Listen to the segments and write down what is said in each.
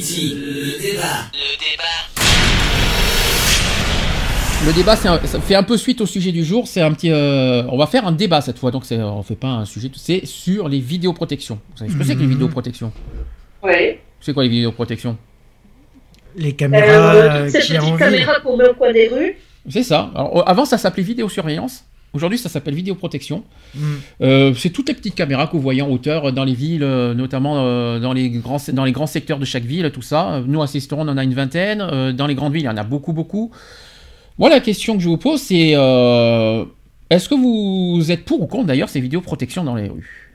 Le débat. Le débat. Le débat, c'est un- ça fait un peu suite au sujet du jour. C'est un petit, euh, on va faire un débat cette fois. Donc, c'est, on fait pas un sujet. C'est sur les vidéoprotections. Vous savez ce que c'est que les Mhm. vidéoprotections Oui. C'est quoi les vidéoprotections Les caméras Euh, euh, cette qui en petite caméra qu'on met au coin des rues. C'est ça. Alors, euh, avant, ça s'appelait vidéosurveillance. Aujourd'hui, ça s'appelle vidéoprotection. Mm. Euh, c'est toutes les petites caméras que vous voyez en hauteur dans les villes, euh, notamment euh, dans, les grands, dans les grands secteurs de chaque ville, tout ça. Euh, Nous, à Sisteron, on en a une vingtaine. Euh, dans les grandes villes, il y en a beaucoup, beaucoup. Moi, la question que je vous pose, c'est euh, est-ce que vous êtes pour ou contre d'ailleurs ces vidéoprotections dans les rues?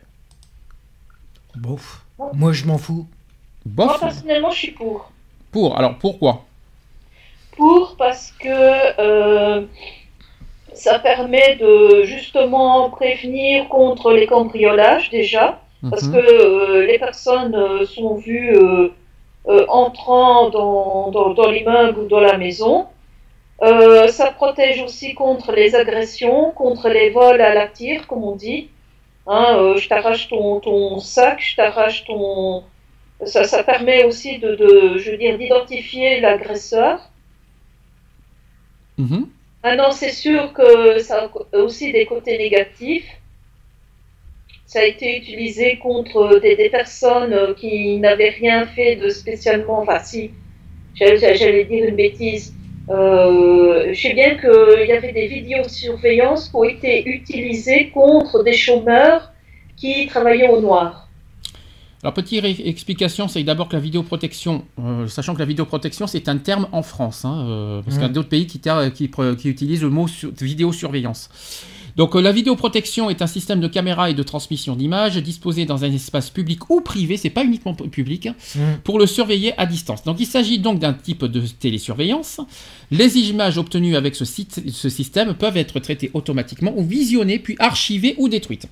Bof. Moi, je m'en fous. Moi, Bof personnellement, je suis pour. Pour. Alors, pourquoi? Pour parce que euh, ça permet de justement prévenir contre les cambriolages déjà. Parce Mhm. que euh, les personnes euh, sont vues euh, entrant dans, dans, dans l'immeuble ou dans la maison. Euh, ça protège aussi contre les agressions, contre les vols à la tire, comme on dit. Hein, euh, je t'arrache ton, ton sac, je t'arrache ton... Ça, ça permet aussi de, de je veux dire, d'identifier l'agresseur. Mhm. Maintenant, c'est sûr que ça a aussi des côtés négatifs. Ça a été utilisé contre des, personnes qui n'avaient rien fait de spécialement. Enfin, si, j'allais dire une bêtise. Euh, je sais bien qu'il y avait des vidéosurveillances qui ont été utilisées contre des chômeurs qui travaillaient au noir. Alors, petite explication, c'est d'abord que la vidéoprotection, euh, sachant que la vidéoprotection, c'est un terme en France, hein, euh, parce qu'il y a d'autres pays qui, utilisent le mot sur- vidéosurveillance. Donc, euh, la vidéoprotection est un système de caméra et de transmission d'images disposé dans un espace public ou privé, c'est pas uniquement pu- public, hein, Mm. pour le surveiller à distance. Donc, il s'agit donc d'un type de télésurveillance. Les images obtenues avec ce, site- ce système peuvent être traitées automatiquement ou visionnées, puis archivées ou détruites.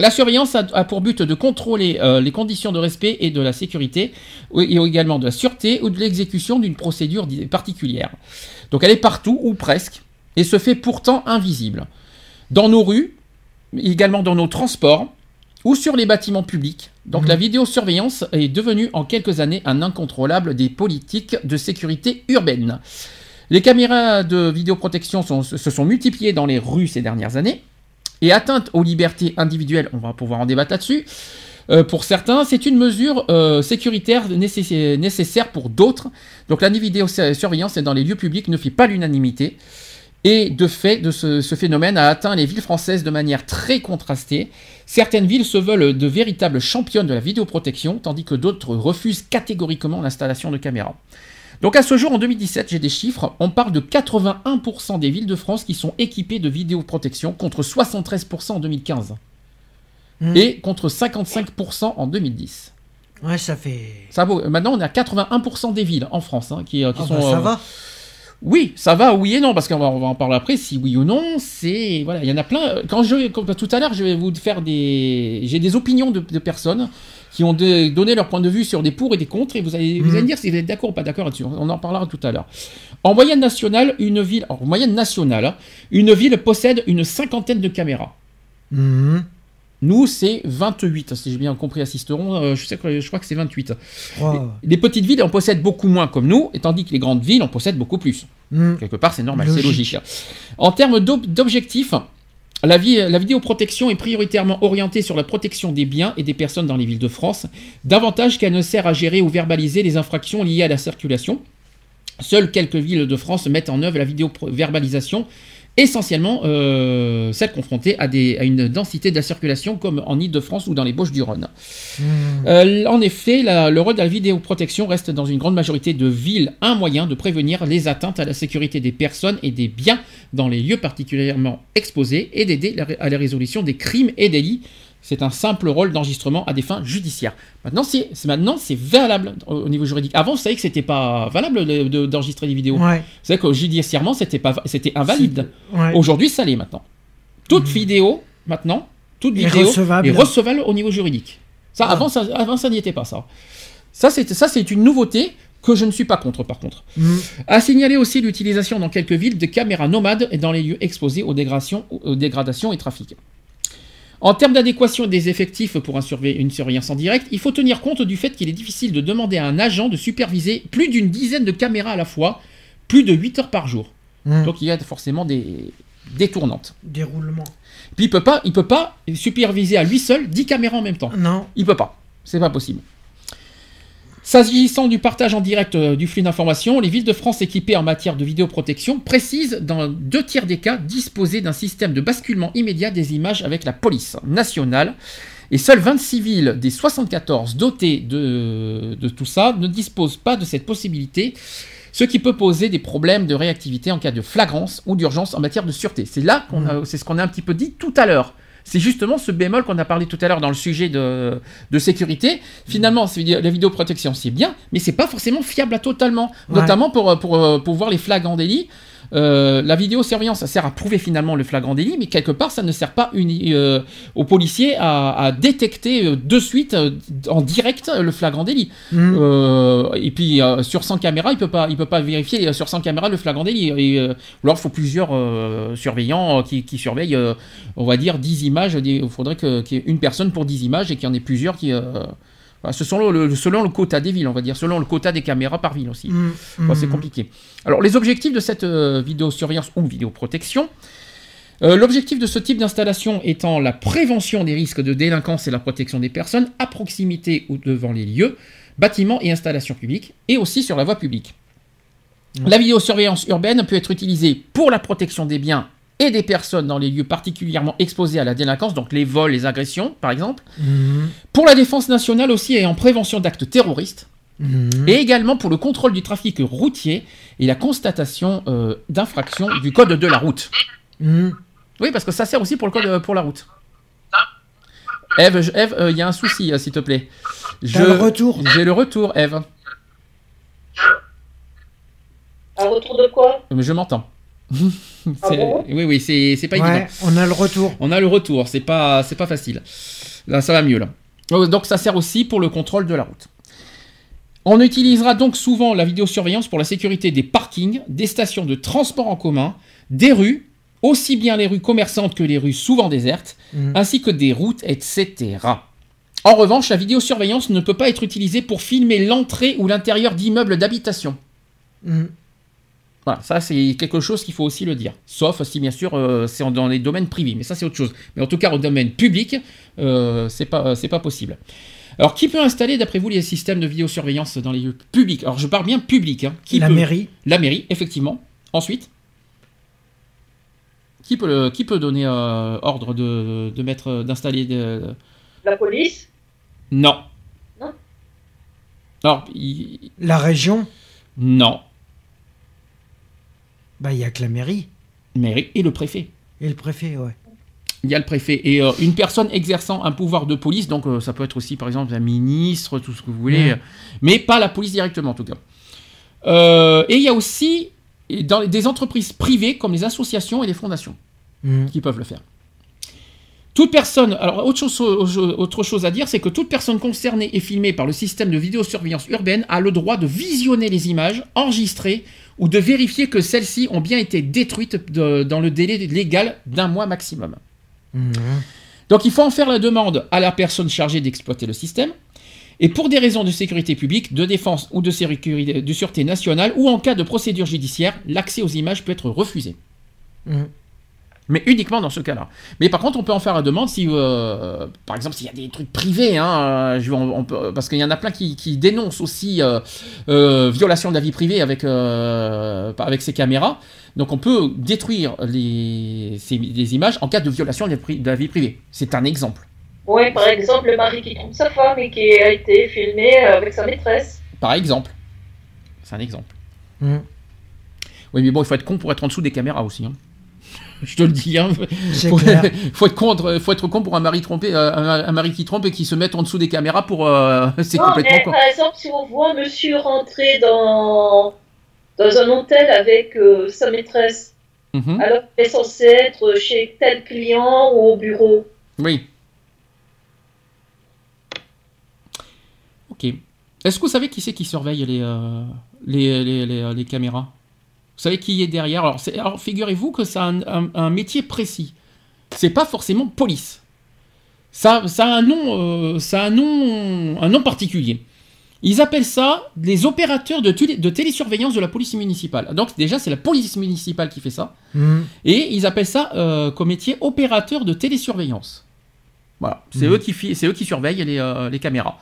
La surveillance a, pour but de contrôler euh, les conditions de respect et de la sécurité, et également de la sûreté ou de l'exécution d'une procédure particulière. Donc elle est partout, ou presque, et se fait pourtant invisible. Dans nos rues, également dans nos transports, ou sur les bâtiments publics. Donc Mhm. la vidéosurveillance est devenue en quelques années un incontrôlable des politiques de sécurité urbaine. Les caméras de vidéoprotection sont- se sont multipliées dans les rues ces dernières années. Et atteinte aux libertés individuelles, on va pouvoir en débattre là-dessus. Euh, pour certains, c'est une mesure euh, sécuritaire nécess- nécessaire pour d'autres. Donc la vidéosurveillance dans les lieux publics ne fait pas l'unanimité. Et de fait, ce phénomène a atteint les villes françaises de manière très contrastée. Certaines villes se veulent de véritables championnes de la vidéoprotection, tandis que d'autres refusent catégoriquement l'installation de caméras. Donc à ce jour, en 2017, j'ai des chiffres, on parle de 81% des villes de France qui sont équipées de vidéoprotection, contre 73% en 2015, Mm. et contre 55% en 2010. Ouais, ça fait. Ça vaut, maintenant, on est à 81% des villes en France hein, qui, euh, qui Ah sont... bah, ça euh, va. oui, ça va, oui et non, parce qu'on va, on va en parler après, si oui ou non, c'est... Voilà, il y en a plein. Quand je... tout à l'heure, je vais vous faire des... J'ai des opinions de, de personnes qui ont de- donné leur point de vue sur des pour et des contre, et vous allez, vous Mhm. allez me dire si vous êtes d'accord ou pas d'accord là-dessus. On en parlera tout à l'heure. En moyenne nationale, une ville... En moyenne nationale, hein, une ville possède une cinquantaine de caméras. Mhm. Nous, c'est 28, si j'ai bien compris à Sisteron, euh, je, sais que, je crois que c'est 28. Oh. Les petites villes en possèdent beaucoup moins comme nous, et tandis que les grandes villes en possèdent beaucoup plus. Mhm. Quelque part, c'est normal, c'est Logique. En termes d'ob- d'objectifs, la, vidéoprotection est prioritairement orientée sur la protection des biens et des personnes dans les villes de France, davantage qu'elle ne sert à gérer ou verbaliser les infractions liées à la circulation. Seules quelques villes de France mettent en œuvre la vidéo-verbalisation, essentiellement euh, celles confrontées à, des- à une densité de la circulation comme en Ile-de-France ou dans les Bauches-du-Rhône. Mhm. Euh, en effet, la- le rôle de la vidéoprotection reste dans une grande majorité de villes un moyen de prévenir les atteintes à la sécurité des personnes et des biens dans les lieux particulièrement exposés et d'aider à la résolution des crimes et délits C'est un simple rôle d'enregistrement à des fins judiciaires. Maintenant, c'est maintenant c'est valable au, au niveau juridique. Avant, vous savez que c'était pas valable de- de- d'enregistrer des vidéos. Ouais. Vous savez que judiciairement, c'était pas, c'était invalide. Ouais. Aujourd'hui, ça l'est maintenant. Toute Mhm. vidéo, maintenant, toute Est vidéo recevable. est recevable au niveau juridique. Ça, Ah. avant, ça, avant, ça n'y était pas, ça. Ça, c'est, ça, c'est une nouveauté que je ne suis pas contre, par contre. Mm. À signaler aussi l'utilisation dans quelques villes de caméras nomades et dans les lieux exposés aux dégradations, aux dégradations et trafics. En termes d'adéquation des effectifs pour un surveil- une surveillance en direct, il faut tenir compte du fait qu'il est difficile de demander à un agent de superviser plus d'une dizaine de caméras à la fois, plus de 8 heures par jour. Mm. Donc il y a forcément des détournantes. Déroulement. Puis il peut pas, il peut pas superviser à lui seul 10 caméras en même temps. Non. Il peut pas. C'est pas possible. S'agissant du partage en direct euh, du flux d'informations, les villes de France équipées en matière de vidéoprotection précisent dans deux tiers des cas disposer d'un système de basculement immédiat des images avec la police nationale. Et seules 26 villes des 74 dotées de, de tout ça ne disposent pas de cette possibilité, ce qui peut poser des problèmes de réactivité en cas de flagrance ou d'urgence en matière de sûreté. C'est là qu'on a- c'est ce qu'on a un petit peu dit tout à l'heure. C'est justement ce bémol qu'on a parlé tout à l'heure dans le sujet de, de sécurité. Finalement, la vidéoprotection, c'est bien, mais c'est pas forcément fiable à totalement. Ouais. Notamment pour, pour, euh, pour voir les flagrants délits. Euh, la vidéosurveillance, ça sert à prouver finalement le flagrant délit, mais quelque part, ça ne sert pas uni- euh, aux policiers à, à détecter euh, de suite, en direct, le flagrant délit. Euh, et puis sur 100 caméras, il peut pas, il peut pas vérifier sur 100 caméras le flagrant délit. Et, ou alors il faut plusieurs surveillants qui, qui surveillent, on va dire 10 images. Il faudrait qu'il y ait une personne pour 10 images et qu'il y en ait plusieurs qui. Ce sont le, le- selon le quota des villes, on va dire, selon le quota des caméras par ville aussi. Mm. Enfin, c'est Mm. compliqué. Alors, les objectifs de cette euh, vidéosurveillance ou vidéoprotection. euh, L'objectif de ce type d'installation étant la prévention des risques de délinquance et la protection des personnes à proximité ou devant les lieux, bâtiments et installations publiques, et aussi sur la voie publique. La vidéosurveillance urbaine peut être utilisée pour la protection des biens et des personnes dans les lieux particulièrement exposés à la délinquance, donc les vols, les agressions par exemple, Mm. pour la défense nationale aussi et en prévention d'actes terroristes, Mm. et également pour le contrôle du trafic routier et la constatation euh, d'infractions du code de la route. Mm. Oui, parce que ça sert aussi pour le code euh, pour la route. Eve, Eve, euh, il y a un souci, euh, s'il te plaît. T'as le retour? J'ai le retour, Eve. Un retour de quoi? Mais je m'entends. Ah bon oui, oui, c'est c'est pas évident. Ouais, on a le retour. On a le retour, c'est pas, c'est pas facile. Là, ça va mieux là. Oh, Donc ça sert aussi pour le contrôle de la route. On utilisera donc souvent la vidéosurveillance pour la sécurité des parkings, des stations de transport en commun, des rues, aussi bien les rues commerçantes que les rues souvent désertes, Mm. ainsi que des routes, etc. En revanche, la vidéosurveillance ne peut pas être utilisée pour filmer l'entrée ou l'intérieur d'immeubles d'habitation. Mm. Voilà, ça c'est quelque chose qu'il faut aussi le dire. Sauf si bien sûr euh, c'est dans les domaines privés, mais ça c'est autre chose. Mais en tout cas au domaine public, euh, c'est pas euh, c'est pas possible. Alors qui peut installer d'après vous les systèmes de vidéosurveillance dans les lieux publics? Alors je parle bien public. Hein. Qui La peut mairie. La mairie, effectivement. Ensuite, qui peut le- qui peut donner euh, ordre de, de mettre d'installer de... La police? Non. Non. Alors il- La région? non. Bah, il y a que la mairie. Mairie et le préfet. Et le préfet, ouais. Il y a le préfet et euh, une personne exerçant un pouvoir de police, donc euh, ça peut être aussi par exemple un ministre, tout ce que vous voulez, mais pas la police directement en tout cas. Euh, et il y a aussi dans des entreprises privées comme les associations et les fondations Mm. qui peuvent le faire. Toute personne, alors autre chose, autre chose à dire, c'est que toute personne concernée et filmée par le système de vidéosurveillance urbaine a le droit de visionner les images enregistrées ou de vérifier que celles-ci ont bien été détruites de- dans le délai légal d'un mois maximum. Mm. Donc il faut en faire la demande à la personne chargée d'exploiter le système. Et pour des raisons de sécurité publique, de défense ou de, sécurité, de sûreté nationale, ou en cas de procédure judiciaire, l'accès aux images peut être refusé. Mm. Mais uniquement dans ce cas-là. Mais par contre, on peut en faire la demande si, euh, par exemple, s'il y a des trucs privés, hein, euh, je- on- on peut- parce qu'il y en a plein qui, qui dénoncent aussi euh, euh, violation de la vie privée avec, euh, avec ces caméras. Donc on peut détruire les, ces- les images en cas de violation de la pri- de la vie privée. C'est un exemple. Oui, par exemple, le mari qui trompe sa femme et qui a été filmé avec sa maîtresse. Par exemple. C'est un exemple. Mm. Oui, mais bon, il faut être con pour être en dessous des caméras aussi. hein. Je te le dis. Hein. Faut, clair. faut être contre, faut être con pour un mari trompé, euh, un, un mari qui trompe et qui se mette en dessous des caméras pour. euh, c'est complètement mais con. par exemple, si on voit un monsieur rentrer dans, dans un hôtel avec euh, sa maîtresse, Mhm. alors qu'il est censé être chez tel client ou au bureau. Oui. Ok. Est-ce que vous savez qui c'est qui surveille les, euh, les, les, les- les caméras? Vous savez qui est derrière Alors, figurez-vous que ça a un, un- un métier précis. C'est pas forcément police. Ça, ça a un nom, euh, ça a un nom, un nom particulier. Ils appellent ça les opérateurs de, télé- de télésurveillance de la police municipale. Donc déjà, c'est la police municipale qui fait ça. Mhm. Et ils appellent ça euh, comme métier opérateur de télésurveillance. Voilà, c'est Mhm. eux, qui eux surveillent les, euh, les caméras.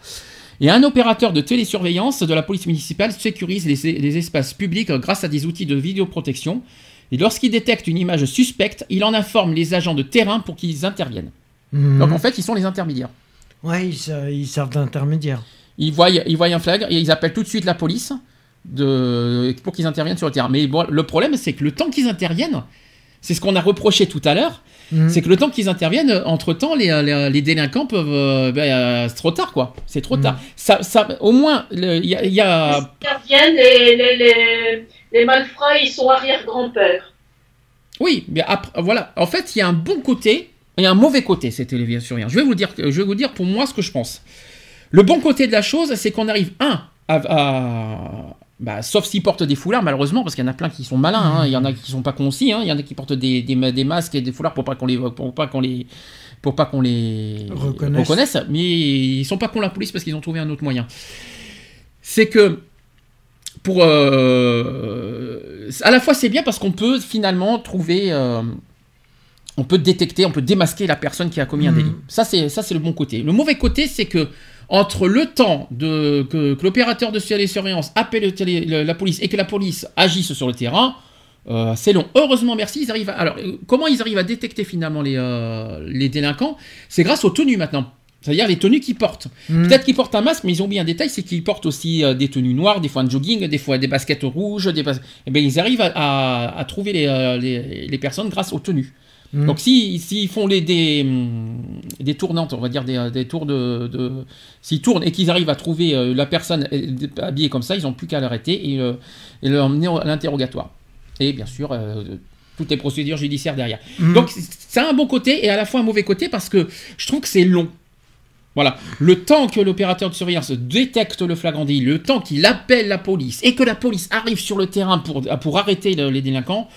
Et un opérateur de télésurveillance de la police municipale sécurise les, les espaces publics grâce à des outils de vidéoprotection. Et lorsqu'il détecte une image suspecte, il en informe les agents de terrain pour qu'ils interviennent. Mhm. Donc en fait, ils sont les intermédiaires. Ouais, ils, se- ils servent d'intermédiaire. Ils voient, ils voient un flag et ils appellent tout de suite la police de, pour qu'ils interviennent sur le terrain. Mais bon, le problème, c'est que le temps qu'ils interviennent, c'est ce qu'on a reproché tout à l'heure, Mhm. c'est que le temps qu'ils interviennent, entre-temps, les, les- les délinquants peuvent... euh, ben, euh, c'est trop tard, quoi. C'est trop Mhm. tard. Ça, ça, au moins, il y a... y a- Ils interviennent, les, les, les, les malfrats, ils sont arrière-grand-père. Oui, mais après, voilà. En fait, il y a un bon côté et un mauvais côté, cette télésurveillance. Je vais vous dire, je vais vous dire pour moi ce que je pense. Le bon côté de la chose, c'est qu'on arrive, un, à... à- bah, sauf s'ils portent des foulards, malheureusement, parce qu'il y en a plein qui sont malins. hein. Il y en a qui sont pas aussi. hein. Il y en a qui portent des, des, ma- des masques et des foulards pour pas qu'on les, pour pas qu'on les, pour pas qu'on les Reconnaisse. Mais ils sont pas cons la police parce qu'ils ont trouvé un autre moyen. C'est que pour euh, à la fois c'est bien parce qu'on peut finalement trouver euh, on peut détecter, on peut démasquer la personne qui a commis un Mhm. délit. Ça c'est ça c'est le bon côté. Le mauvais côté c'est que entre le temps de, que, que l'opérateur de télésurveillance appelle le télé- le- la police et que la police agisse sur le terrain, euh, c'est long. Heureusement, merci, ils arrivent à... Alors, euh, comment ils arrivent à détecter finalement les, euh, les délinquants? C'est grâce aux tenues maintenant. C'est-à-dire les tenues qu'ils portent. Mhm. Peut-être qu'ils portent un masque, mais ils ont oublié un détail, c'est qu'ils portent aussi euh, des tenues noires, des fois un jogging, des fois des baskets rouges. Des bas... Eh bien, ils arrivent à, à- à trouver les, les, les personnes grâce aux tenues. Mhm. Donc si- s'ils font les, des, hum, des tournantes, on va dire des, euh, des tours de... de- S'ils tournent et qu'ils arrivent à trouver euh, la personne euh, habillée comme ça, ils n'ont plus qu'à l'arrêter et, et l'emmener à l'interrogatoire. Et bien sûr, euh, toutes les procédures judiciaires derrière. Mhm. Donc c'est un bon côté et à la fois un mauvais côté parce que je trouve que c'est long. Voilà, le temps que l'opérateur de surveillance détecte le flagrant délit, le temps qu'il appelle la police et que la police arrive sur le terrain pour, pour arrêter le- les délinquants,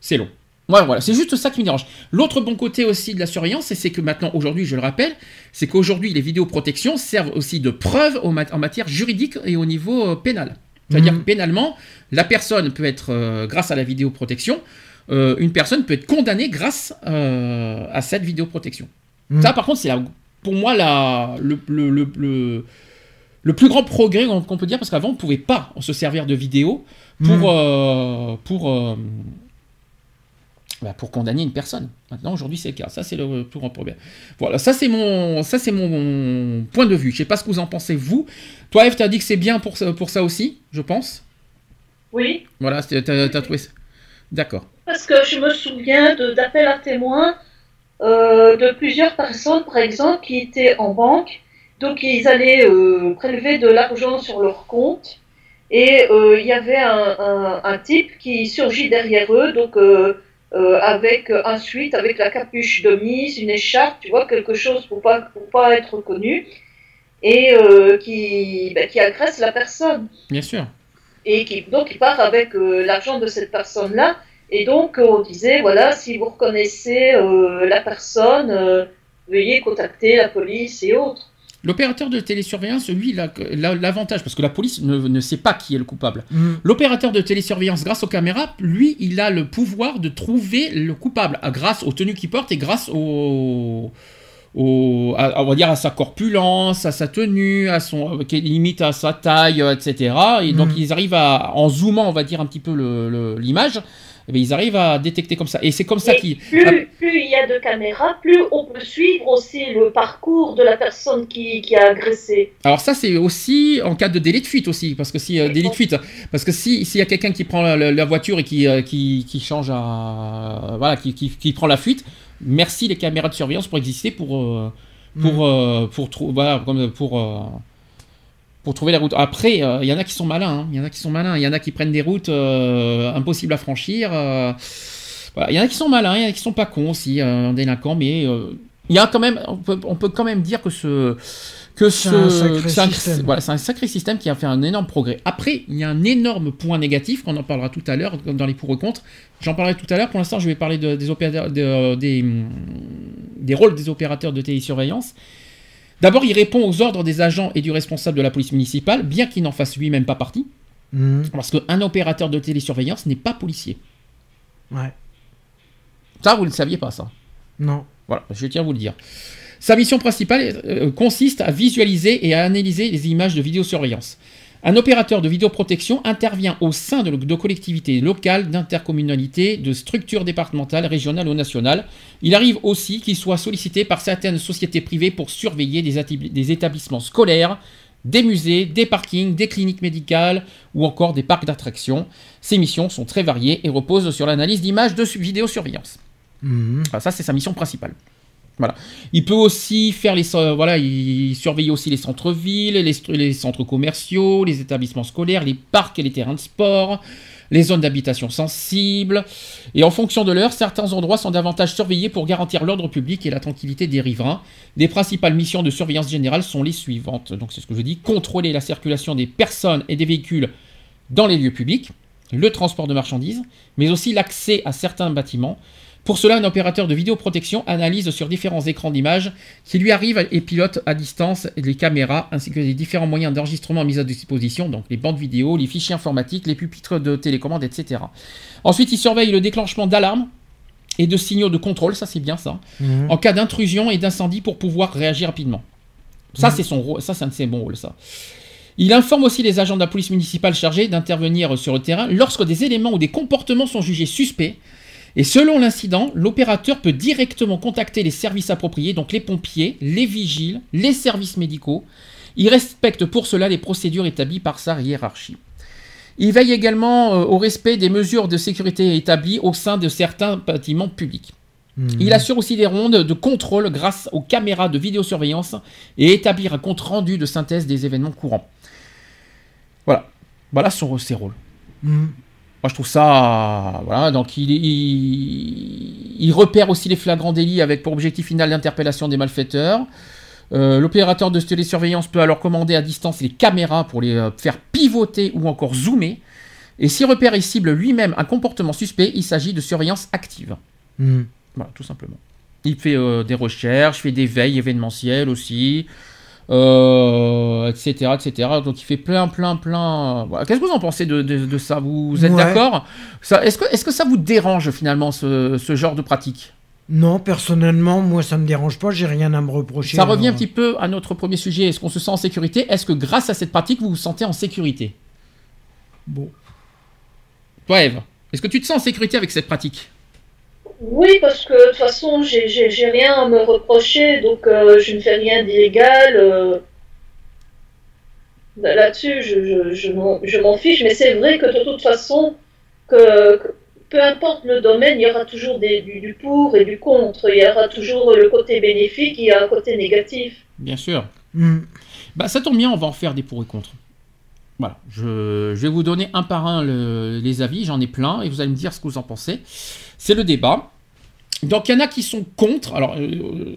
c'est long. Voilà, voilà, c'est juste ça qui me dérange. L'autre bon côté aussi de la surveillance, c'est- que maintenant, aujourd'hui, je le rappelle, c'est qu'aujourd'hui, les vidéoprotections servent aussi de preuve en matière juridique et au niveau euh, pénal. C'est-à-dire que pénalement, la personne peut être, euh, grâce à la vidéoprotection, euh, une personne peut être condamnée grâce euh, à cette vidéoprotection. Mhm. Ça, par contre, c'est pour moi la, le, le, le, le- le plus grand progrès qu'on peut dire, parce qu'avant, on ne pouvait pas se servir de vidéo pour, pour, euh, bah, pour condamner une personne. Maintenant, aujourd'hui, c'est le cas. Ça, c'est le plus grand problème. Voilà, ça, c'est mon, ça, c'est mon point de vue. Je sais pas ce que vous en pensez, vous. Toi, Eve, tu as dit que c'est bien pour, ça- pour ça aussi, je pense. Oui, Voilà, tu as, trouvé ça. D'accord. parce que je me souviens d'appels à témoins euh, de plusieurs personnes, par exemple, qui étaient en banque. Donc, ils allaient euh, prélever de l'argent sur leur compte. Et euh, il y avait un, un- un type qui surgit derrière eux, donc euh, avec un suite, avec la capuche de mise, une écharpe, tu vois, quelque chose pour pas, pour pas être reconnu, et euh, qui, ben, qui agresse la personne Bien sûr. et qui donc il part avec euh, l'argent de cette personne-là. Et donc euh, on disait voilà si vous reconnaissez euh, la personne, euh, veuillez contacter la police et autres. L'opérateur de télésurveillance, lui, il a la- l'avantage, parce que la police ne, ne sait pas qui est le coupable. Mhm. L'opérateur de télésurveillance, grâce aux caméras, lui, il a le pouvoir de trouver le coupable, grâce aux tenues qu'il porte et grâce au, au- à, on va dire à sa corpulence, à sa tenue, à son, qui limite à sa taille, euh, etc. Et donc Mhm. ils arrivent à, en zoomant, on va dire un petit peu le- le- l'image, eh bien, ils arrivent à détecter comme ça. Et c'est comme ça qu'ils. Plus, plus il y a de caméras, plus on peut suivre aussi le parcours de la personne qui, qui a agressé. Alors ça c'est aussi en cas de délai de fuite aussi parce que si euh, délit de fuite parce que si s'il y a quelqu'un qui prend la, la- la voiture et qui, euh, qui, qui change à voilà qui, qui, qui prend la fuite merci les caméras de surveillance pour exister pour euh, pour euh, pour trou- voilà comme pour euh, pour trouver la route. Après, euh, il y en a qui sont malins, hein. il y en a qui sont malins, il y en a qui prennent des routes euh, impossibles à franchir. euh, voilà. Il y en a qui sont malins, il y en a qui sont pas cons aussi, euh, délinquants, mais euh, il y a quand même, on peut, on peut quand même dire que ce que C'est ce un sacré c'est un- système. voilà, c'est un sacré système qui a fait un énorme progrès. Après, il y a un énorme point négatif, qu'on en parlera tout à l'heure dans les pour et contre. J'en parlerai tout à l'heure. Pour l'instant, je vais parler de- des opérateurs, de- des, des rôles des opérateurs de télésurveillance. D'abord, il répond aux ordres des agents et du responsable de la police municipale, bien qu'il n'en fasse lui-même pas partie, Mhm. parce qu'un opérateur de télésurveillance n'est pas policier. Ouais. Ça, vous ne le saviez pas, ça. Non. Voilà, je tiens à vous le dire. Sa mission principale euh, consiste à visualiser et à analyser les images de vidéosurveillance. Un opérateur de vidéoprotection intervient au sein de, de collectivités locales, d'intercommunalités, de structures départementales, régionales ou nationales. Il arrive aussi qu'il soit sollicité par certaines sociétés privées pour surveiller des, établissements scolaires, des musées, des parkings, des cliniques médicales ou encore des parcs d'attractions. Ces missions sont très variées et reposent sur l'analyse d'images de su- vidéosurveillance. Mhm. Ça, c'est sa mission principale. Il peut aussi faire les, voilà, il aussi les centres-villes, les, les centres commerciaux, les établissements scolaires, les parcs et les terrains de sport, les zones d'habitation sensibles. Et en fonction de l'heure, certains endroits sont davantage surveillés pour garantir l'ordre public et la tranquillité des riverains. Les principales missions de surveillance générale sont les suivantes. Donc c'est ce que je dis contrôler la circulation des personnes et des véhicules dans les lieux publics, le transport de marchandises, mais aussi l'accès à certains bâtiments. Pour cela, un opérateur de vidéoprotection analyse sur différents écrans d'images qui lui arrivent et pilote à distance les caméras ainsi que les différents moyens d'enregistrement mis à disposition, donc les bandes vidéo, les fichiers informatiques, les pupitres de télécommande, etc. Ensuite, il surveille le déclenchement d'alarmes et de signaux de contrôle, ça c'est bien ça, Mhm. en cas d'intrusion et d'incendie pour pouvoir réagir rapidement. Ça, Mhm. c'est son rôle, ça c'est un de ses bons rôles, ça. Il informe aussi les agents de la police municipale chargés d'intervenir sur le terrain lorsque des éléments ou des comportements sont jugés suspects. Et selon l'incident, l'opérateur peut directement contacter les services appropriés, donc les pompiers, les vigiles, les services médicaux. Il respecte pour cela les procédures établies par sa hiérarchie. Il veille également euh, au respect des mesures de sécurité établies au sein de certains bâtiments publics. Mhm. Il assure aussi des rondes de contrôle grâce aux caméras de vidéosurveillance et établir un compte rendu de synthèse des événements courants. Voilà. Voilà son, ses rôles. Mhm. Moi, je trouve ça. Voilà, donc il, il, il repère aussi les flagrants délits avec pour objectif final l'interpellation des malfaiteurs. Euh, L'opérateur de télésurveillance peut alors commander à distance les caméras pour les euh, faire pivoter ou encore zoomer. Et s'il repère et cible lui-même un comportement suspect, il s'agit de surveillance active. Mhm. Voilà, tout simplement. Il fait euh, des recherches, fait des veilles événementielles aussi, euh, etc., etc. Donc il fait plein, plein, plein. Voilà. Qu'est-ce que vous en pensez de, de- de ça? Vous, êtes Ouais. d'accord? Est-ce que, est que ça vous dérange finalement ce, ce genre de pratique? Non, personnellement, moi, ça me dérange pas. J'ai rien à me reprocher. Ça revient un alors. petit peu à notre premier sujet. Est-ce qu'on se sent en sécurité? Est-ce que grâce à cette pratique, vous vous sentez en sécurité? Bon. Toi, Eve, est-ce que tu te sens en sécurité avec cette pratique? Oui, parce que de toute façon, j'ai- rien à me reprocher, donc euh, je ne fais rien d'illégal. euh. Là- Là-dessus, je, je, je m'en- fiche, mais c'est vrai que de toute façon, que, que peu importe le domaine, il y aura toujours des, du, du pour et du contre. Il y aura toujours le côté bénéfique, il y a un côté négatif. Bien sûr. Mhm. Bah, ça tombe bien, on va en faire des pour et contre. Voilà, je, je vais vous donner un par un le- les avis, j'en ai plein, et vous allez me dire ce que vous en pensez. C'est le débat. Donc il y en a qui sont contre, alors euh,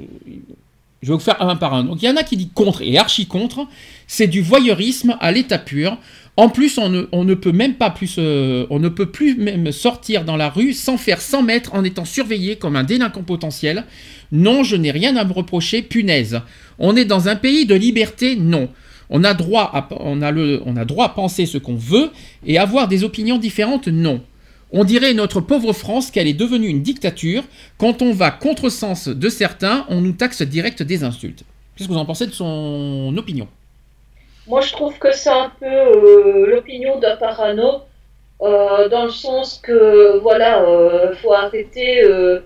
je vais vous faire un par un. Donc il y en a qui disent contre et archi contre, c'est du voyeurisme à l'état pur. En plus, on ne, on ne peut même pas plus, euh, on ne peut plus même sortir dans la rue sans faire 100 mètres en étant surveillé comme un délinquant potentiel. Non, je n'ai rien à me reprocher, punaise. On est dans un pays de liberté, non. On a droit à, on a le, on a droit à penser ce qu'on veut et avoir des opinions différentes, non. On dirait notre pauvre France qu'elle est devenue une dictature. Quand on va contre-sens de certains, on nous taxe direct des insultes. Qu'est-ce que vous en pensez de son opinion? Moi, je trouve que c'est un peu euh, l'opinion d'un parano. euh, dans le sens que, voilà, euh, faut arrêter euh,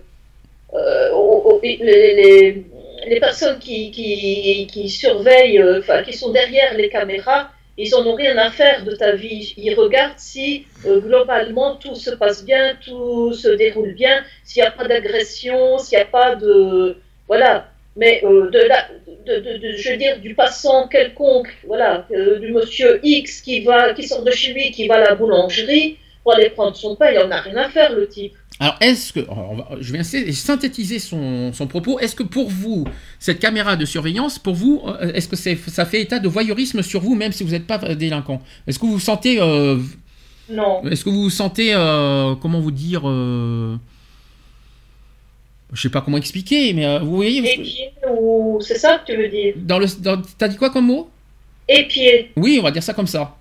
les, personnes qui, qui, surveillent, enfin, qui sont derrière les caméras, ils en ont rien à faire de ta vie. Ils regardent si euh, globalement tout se passe bien, tout se déroule bien, s'il n'y a pas d'agression, s'il n'y a pas de. Voilà. Mais euh, de la, de, de- je veux dire, du passant quelconque, voilà, euh, du monsieur X qui, va, qui sort de chez lui, qui va à la boulangerie pour aller prendre son pain, il en a rien à faire, le type. Alors, est-ce que. on va- je vais synthétiser son, son propos. Est-ce que pour vous, cette caméra de surveillance, pour vous, euh, est-ce que ça fait état de voyeurisme sur vous, même si vous n'êtes pas délinquant? Est-ce que vous vous sentez. euh, Non. est-ce que vous vous sentez. euh, comment vous dire. euh, je sais pas comment expliquer, mais euh, vous voyez. Épier, ou. C'est ça que tu veux dire? Dans le, dans- t'as dit quoi comme mot? Épier. Oui, on va dire ça comme ça,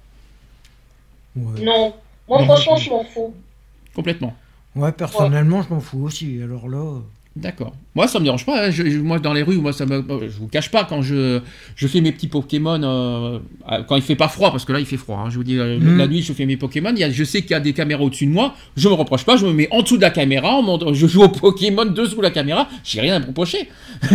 Ouais. Non. Moi, Non, franchement, je m'en fous. complètement. Ouais, personnellement, je m'en fous aussi. Alors là, D'accord. Moi, ça me dérange pas. hein. Je- je- moi, dans les rues, moi, ça me, je vous cache pas quand je, je fais mes petits Pokémon euh, quand il fait pas froid, parce que là, il fait froid. hein. Je vous dis, euh, Mhm. la nuit, je fais mes Pokémon. Il y a, je sais qu'il y a des caméras au-dessus de moi. Je me reproche pas. Je me mets en dessous de la caméra. je joue au Pokémon dessous de la caméra. J'ai rien à me reprocher.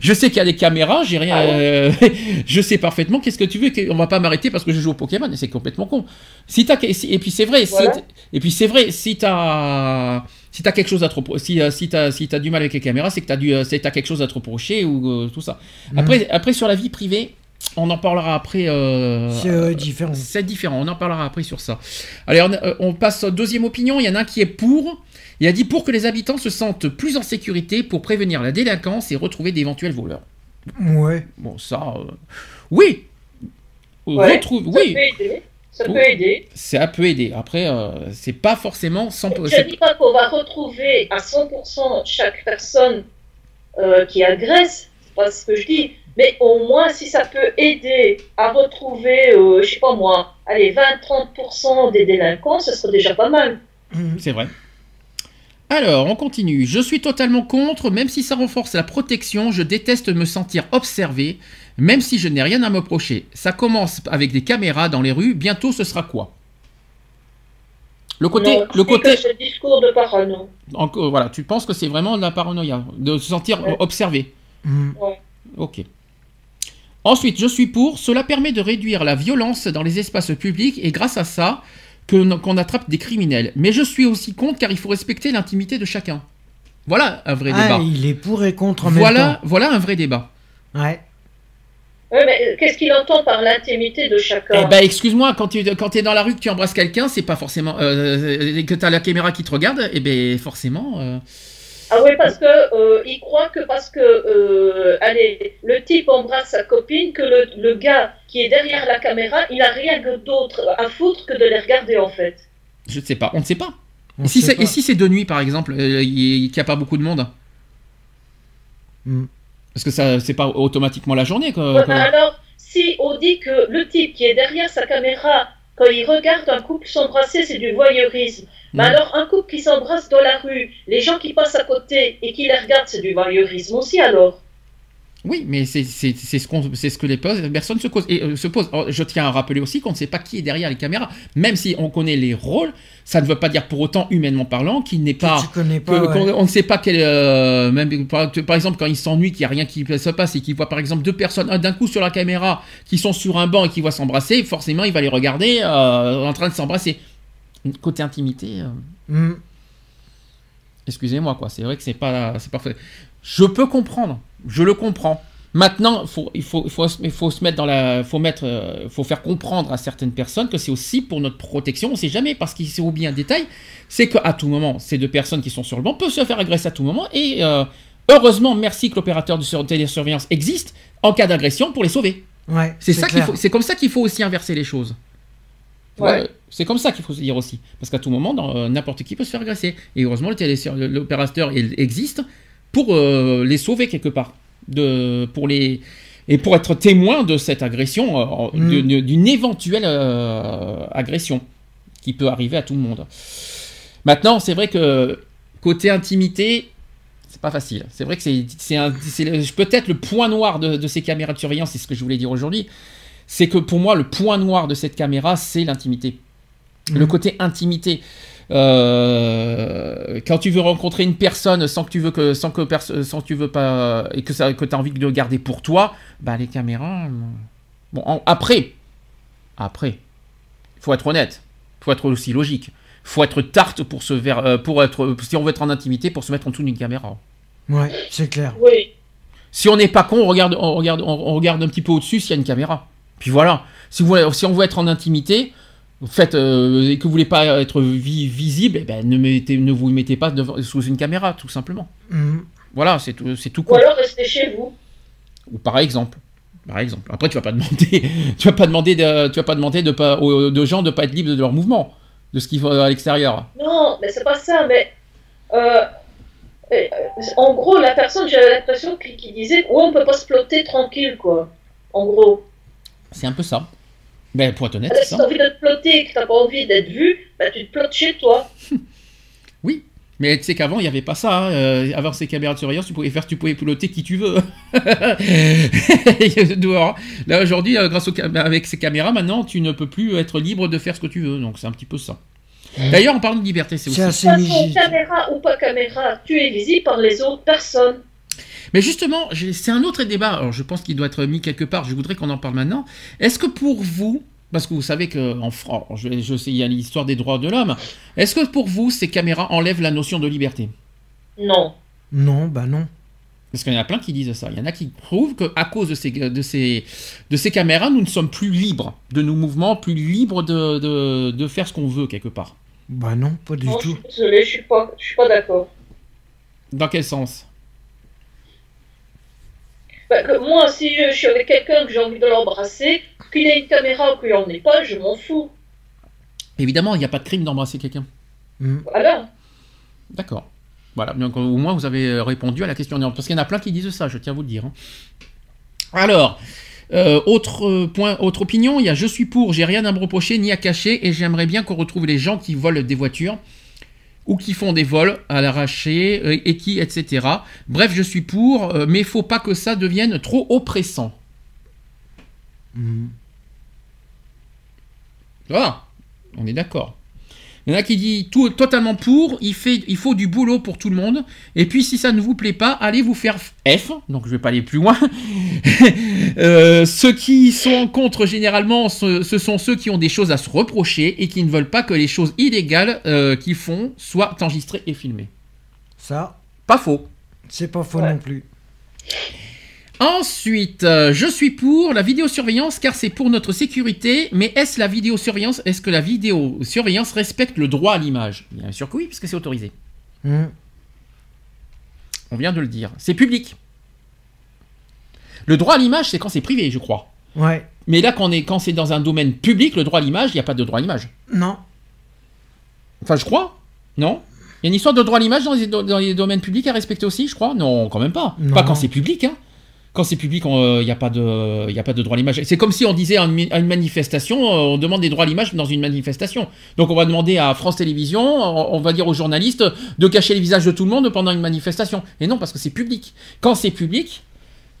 Je sais qu'il y a des caméras. J'ai rien. Ah ouais euh, je sais parfaitement. Qu'est-ce que tu veux On va pas m'arrêter parce que je joue au Pokémon. C'est complètement con. Si t'as, et puis c'est vrai. Voilà. et puis c'est vrai. Si t'as si t'as quelque chose à te si, euh, si t'as si t'as du mal avec les caméras, c'est que t'as du, euh, t'as quelque chose à te reprocher ou euh, tout ça. Après, après sur la vie privée, on en parlera après. euh, c'est euh, différent. c'est différent, on en parlera après sur ça. Allez, on, on passe à deuxième opinion. Il y en a un qui est pour. Il a dit pour que les habitants se sentent plus en sécurité pour prévenir la délinquance et retrouver d'éventuels voleurs. Ouais. Bon, ça, euh, oui. Ouais, Retrouve, oui. Ça peut aider. ça peut aider. Après, euh, c'est pas forcément sans. Je c'est- ne dis pas qu'on va retrouver à 100% chaque personne euh, qui agresse, c'est pas ce que je dis, mais au moins si ça peut aider à retrouver, euh, je sais pas moi, allez, 20-30% des délinquants, ce serait déjà pas mal. Mhm. C'est vrai. Alors, on continue. Je suis totalement contre, même si ça renforce la protection, je déteste me sentir observé, même si je n'ai rien à me reprocher. Ça commence avec des caméras dans les rues, bientôt ce sera quoi? Le côté, Non, le côté, que le discours de parano. encore, voilà, tu penses que c'est vraiment de la paranoïa, de se sentir Ouais. observé? Mhm. Ok. Ensuite, je suis pour. Cela permet de réduire la violence dans les espaces publics et grâce à ça, que- qu'on attrape des criminels. Mais je suis aussi contre car il faut respecter l'intimité de chacun. Voilà un vrai Ah, débat. il est pour et contre en même Voilà, voilà un vrai débat. temps. Ouais. Oui, mais euh, qu'est-ce qu'il entend par l'intimité de chacun Eh ben, excuse-moi, quand tu quand es dans la rue que tu embrasses quelqu'un, c'est pas forcément euh, que tu as la caméra qui te regarde, et ben forcément. euh, Ah oui, parce que euh, il croit que parce que euh, allez, le type embrasse sa copine, que le, le gars qui est derrière la caméra, il a rien d'autre à foutre que de les regarder en fait. je ne sais pas, on ne sait pas. On Et si c'est si de nuit par exemple, euh, il n'y a pas beaucoup de monde, Mhm. Parce que ça c'est pas automatiquement la journée quoi. Ouais, quoi. mais alors, si on dit que le type qui est derrière sa caméra, quand il regarde un couple s'embrasser, c'est du voyeurisme. Mais Mhm. alors, un couple qui s'embrasse dans la rue, les gens qui passent à côté et qui les regardent, c'est du voyeurisme aussi alors? Oui, mais c'est c'est- c'est ce, qu'on- c'est ce que les personnes se, causent- et, euh, se posent. Alors, je tiens à rappeler aussi qu'on ne sait pas qui est derrière les caméras. Même si on connaît les rôles, ça ne veut pas dire pour autant, humainement parlant, qu'il n'est pas... Tu connais que- pas. ouais. qu'on- on ne sait pas quel... euh, même, par, par exemple, quand il s'ennuie, qu'il n'y a rien qui se passe et qu'il voit par exemple deux personnes un d'un coup sur la caméra qui sont sur un banc et qui voient s'embrasser, forcément il va les regarder euh, en train de s'embrasser. Côté intimité... Mhm. Excusez-moi, quoi. C'est vrai que c'est pas, c'est parfait. Je peux comprendre. Je le comprends. Maintenant, faut, il faut, se- il faut se mettre dans la, faut mettre, euh, faut faire comprendre à certaines personnes que c'est aussi pour notre protection. On sait jamais parce qu'il s'est oublié un détail, c'est qu'à tout moment, ces deux personnes qui sont sur le banc peuvent se faire agresser à tout moment et euh, heureusement, merci que l'opérateur de sur- télésurveillance existe en cas d'agression pour les sauver. Ouais, C'est ça qu'il faut, c'est comme ça qu'il faut aussi inverser les choses. Ouais. vois, c'est comme ça qu'il faut se dire aussi. Parce qu'à tout moment, euh, n'importe qui peut se faire agresser. Et heureusement, l'opérateur il existe pour euh, les sauver quelque part. De, pour les, et pour être témoin de cette agression, euh, Mm. d'une éventuelle euh, agression qui peut arriver à tout le monde. Maintenant, c'est vrai que côté intimité, c'est pas facile. C'est vrai que c'est, peut-être le point noir de, de ces caméras de surveillance, c'est ce que je voulais dire aujourd'hui. C'est que pour moi, le point noir de cette caméra, c'est l'intimité. Le Mhm. côté intimité. Euh, quand tu veux rencontrer une personne sans que tu veux que sans que sans que tu veux pas et que ça que t'as envie de le garder pour toi, bah les caméras. euh, Bon en- après, après, faut être honnête, faut être aussi logique, faut être tarte pour se ver- euh, pour être si on veut être en intimité pour se mettre en dessous d'une caméra. Ouais, c'est clair. Oui. Si on n'est pas con, on regarde, on regarde, on on regarde un petit peu au-dessus s'il y a une caméra. Puis voilà. Si, vous, si on veut être en intimité, faites, euh, et que vous voulez pas être vi- visible, eh ben, ne, mettez, ne vous mettez pas devant- sous une caméra, tout simplement. Mhm. Voilà, c'est tout, c'est tout Ou alors restez chez vous. Ou par exemple. Par exemple. Après, tu vas pas demander, tu vas pas demander de, tu vas pas demander de pas, aux- de gens de pas être libres de leur mouvement, de ce qu'ils font à l'extérieur. Non, mais c'est pas ça, mais. euh, euh, en gros, la personne, j'avais l'impression qu'il qu'il disait, ouais, on peut pas se plotter tranquille, quoi. En gros. C'est un peu ça. Ben, pour être honnête, c'est si t'as envie de te plotter et que t'as pas envie d'être vu, bah, tu te plottes chez toi. Mais tu sais qu'avant, il n'y avait pas ça. hein. Euh, avant ces caméras de surveillance, tu pouvais faire, tu pouvais piloter qui tu veux. Dehors. Là, aujourd'hui, euh, grâce aux cam- avec ces caméras, maintenant, tu ne peux plus être libre de faire ce que tu veux. Donc, c'est un petit peu ça. D'ailleurs, en parlant de liberté, c'est aussi. Assez toute façon, caméra ou pas caméra, tu es visible par les autres personnes. Mais justement, c'est un autre débat. Alors, je pense qu'il doit être mis quelque part. Je voudrais qu'on en parle maintenant. Est-ce que pour vous, parce que vous savez qu'en France, je, je sais, il y a l'histoire des droits de l'homme. Est-ce que pour vous, ces caméras enlèvent la notion de liberté? Non. Non, bah non. Parce qu'il y en a plein qui disent ça. Il y en a qui prouvent qu'à cause de ces, de, ces, de ces caméras, nous ne sommes plus libres de nos mouvements, plus libres de, de, de faire ce qu'on veut quelque part. Bah non, pas du Non, je tout. suis désolée, je suis pas, je suis pas d'accord. Dans quel sens? Bah, que moi, si je suis avec quelqu'un que j'ai envie de l'embrasser, qu'il ait une caméra ou qu'il en ait pas, je m'en fous. Évidemment, il n'y a pas de crime d'embrasser quelqu'un. Mhm. Voilà. D'accord. Voilà, donc au moins vous avez euh, répondu à la question. Parce qu'il y en a plein qui disent ça, je tiens à vous le dire. hein. Alors, euh, autre euh, point, autre opinion, il y a je suis pour, j'ai rien à me reprocher ni à cacher et j'aimerais bien qu'on retrouve les gens qui volent des voitures ou qui font des vols à l'arraché euh, et qui, etc. Bref, je suis pour, euh, mais faut pas que ça devienne trop oppressant. Mhm. Voilà, on est d'accord. Il y en a qui dit tout, totalement pour, il, fait, il faut du boulot pour tout le monde, et puis si ça ne vous plaît pas, allez vous faire F, donc je vais pas aller plus loin. Euh, ceux qui sont contre généralement, ce, ce sont ceux qui ont des choses à se reprocher et qui ne veulent pas que les choses illégales euh, qu'ils font soient enregistrées et filmées. Ça, Pas faux. c'est pas faux Ouais. non plus. Ensuite, euh, je suis pour la vidéosurveillance car c'est pour notre sécurité, mais est-ce la vidéosurveillance, est-ce que la vidéosurveillance respecte le droit à l'image? Bien sûr que oui, puisque c'est autorisé. Mhm. On vient de le dire. C'est public. Le droit à l'image, c'est quand c'est privé, je crois. Ouais. Mais là, quand, on est, quand c'est dans un domaine public, le droit à l'image, il n'y a pas de droit à l'image. Non. Enfin, je crois. Non? Il y a une histoire de droit à l'image dans les, dans les domaines publics à respecter aussi, je crois? Non, quand même pas. Non. Pas quand c'est public, hein. Quand c'est public, il n'y a, pas de- il y a pas de droit à l'image. C'est comme si on disait à une, à une manifestation, euh, on demande des droits à l'image dans une manifestation. Donc on va demander à France Télévisions, on, on va dire aux journalistes de cacher les visages de tout le monde pendant une manifestation. Et non, parce que c'est public. Quand c'est public,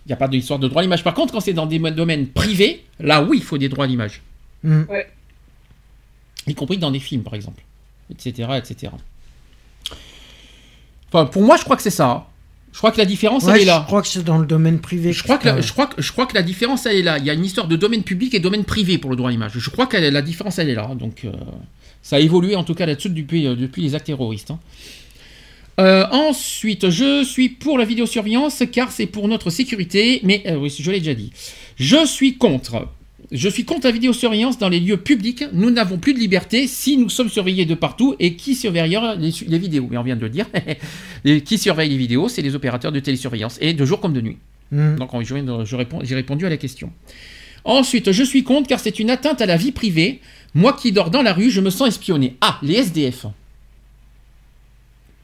il n'y a pas d'histoire de droit à l'image. Par contre, quand c'est dans des domaines privés, là oui, il faut des droits à l'image. Mhm. Y compris dans des films, par exemple. Etc. etc. Enfin, pour moi, je crois que c'est ça. Je crois que la différence, Ouais, elle est je là. crois que c'est dans le domaine privé. Je crois, que la, je, crois que, je crois que la différence, elle est là. Il y a une histoire de domaine public et domaine privé pour le droit à l'image. Je crois que la différence, elle est là. Donc, euh, ça a évolué en tout cas là-dessus depuis, euh, depuis les actes terroristes. hein. Euh, ensuite, je suis pour la vidéosurveillance car c'est pour notre sécurité, mais euh, oui, je l'ai déjà dit. Je suis contre. Je suis contre la vidéosurveillance dans les lieux publics. Nous n'avons plus de liberté si nous sommes surveillés de partout. Et qui surveillera les, les vidéos? Mais on vient de le dire. Et qui surveille les vidéos? C'est les opérateurs de télésurveillance, et de jour comme de nuit. Mhm. Donc je je j'ai répondu à la question. Ensuite, je suis contre car c'est une atteinte à la vie privée. Moi qui dors dans la rue, je me sens espionné. Ah, les SDF.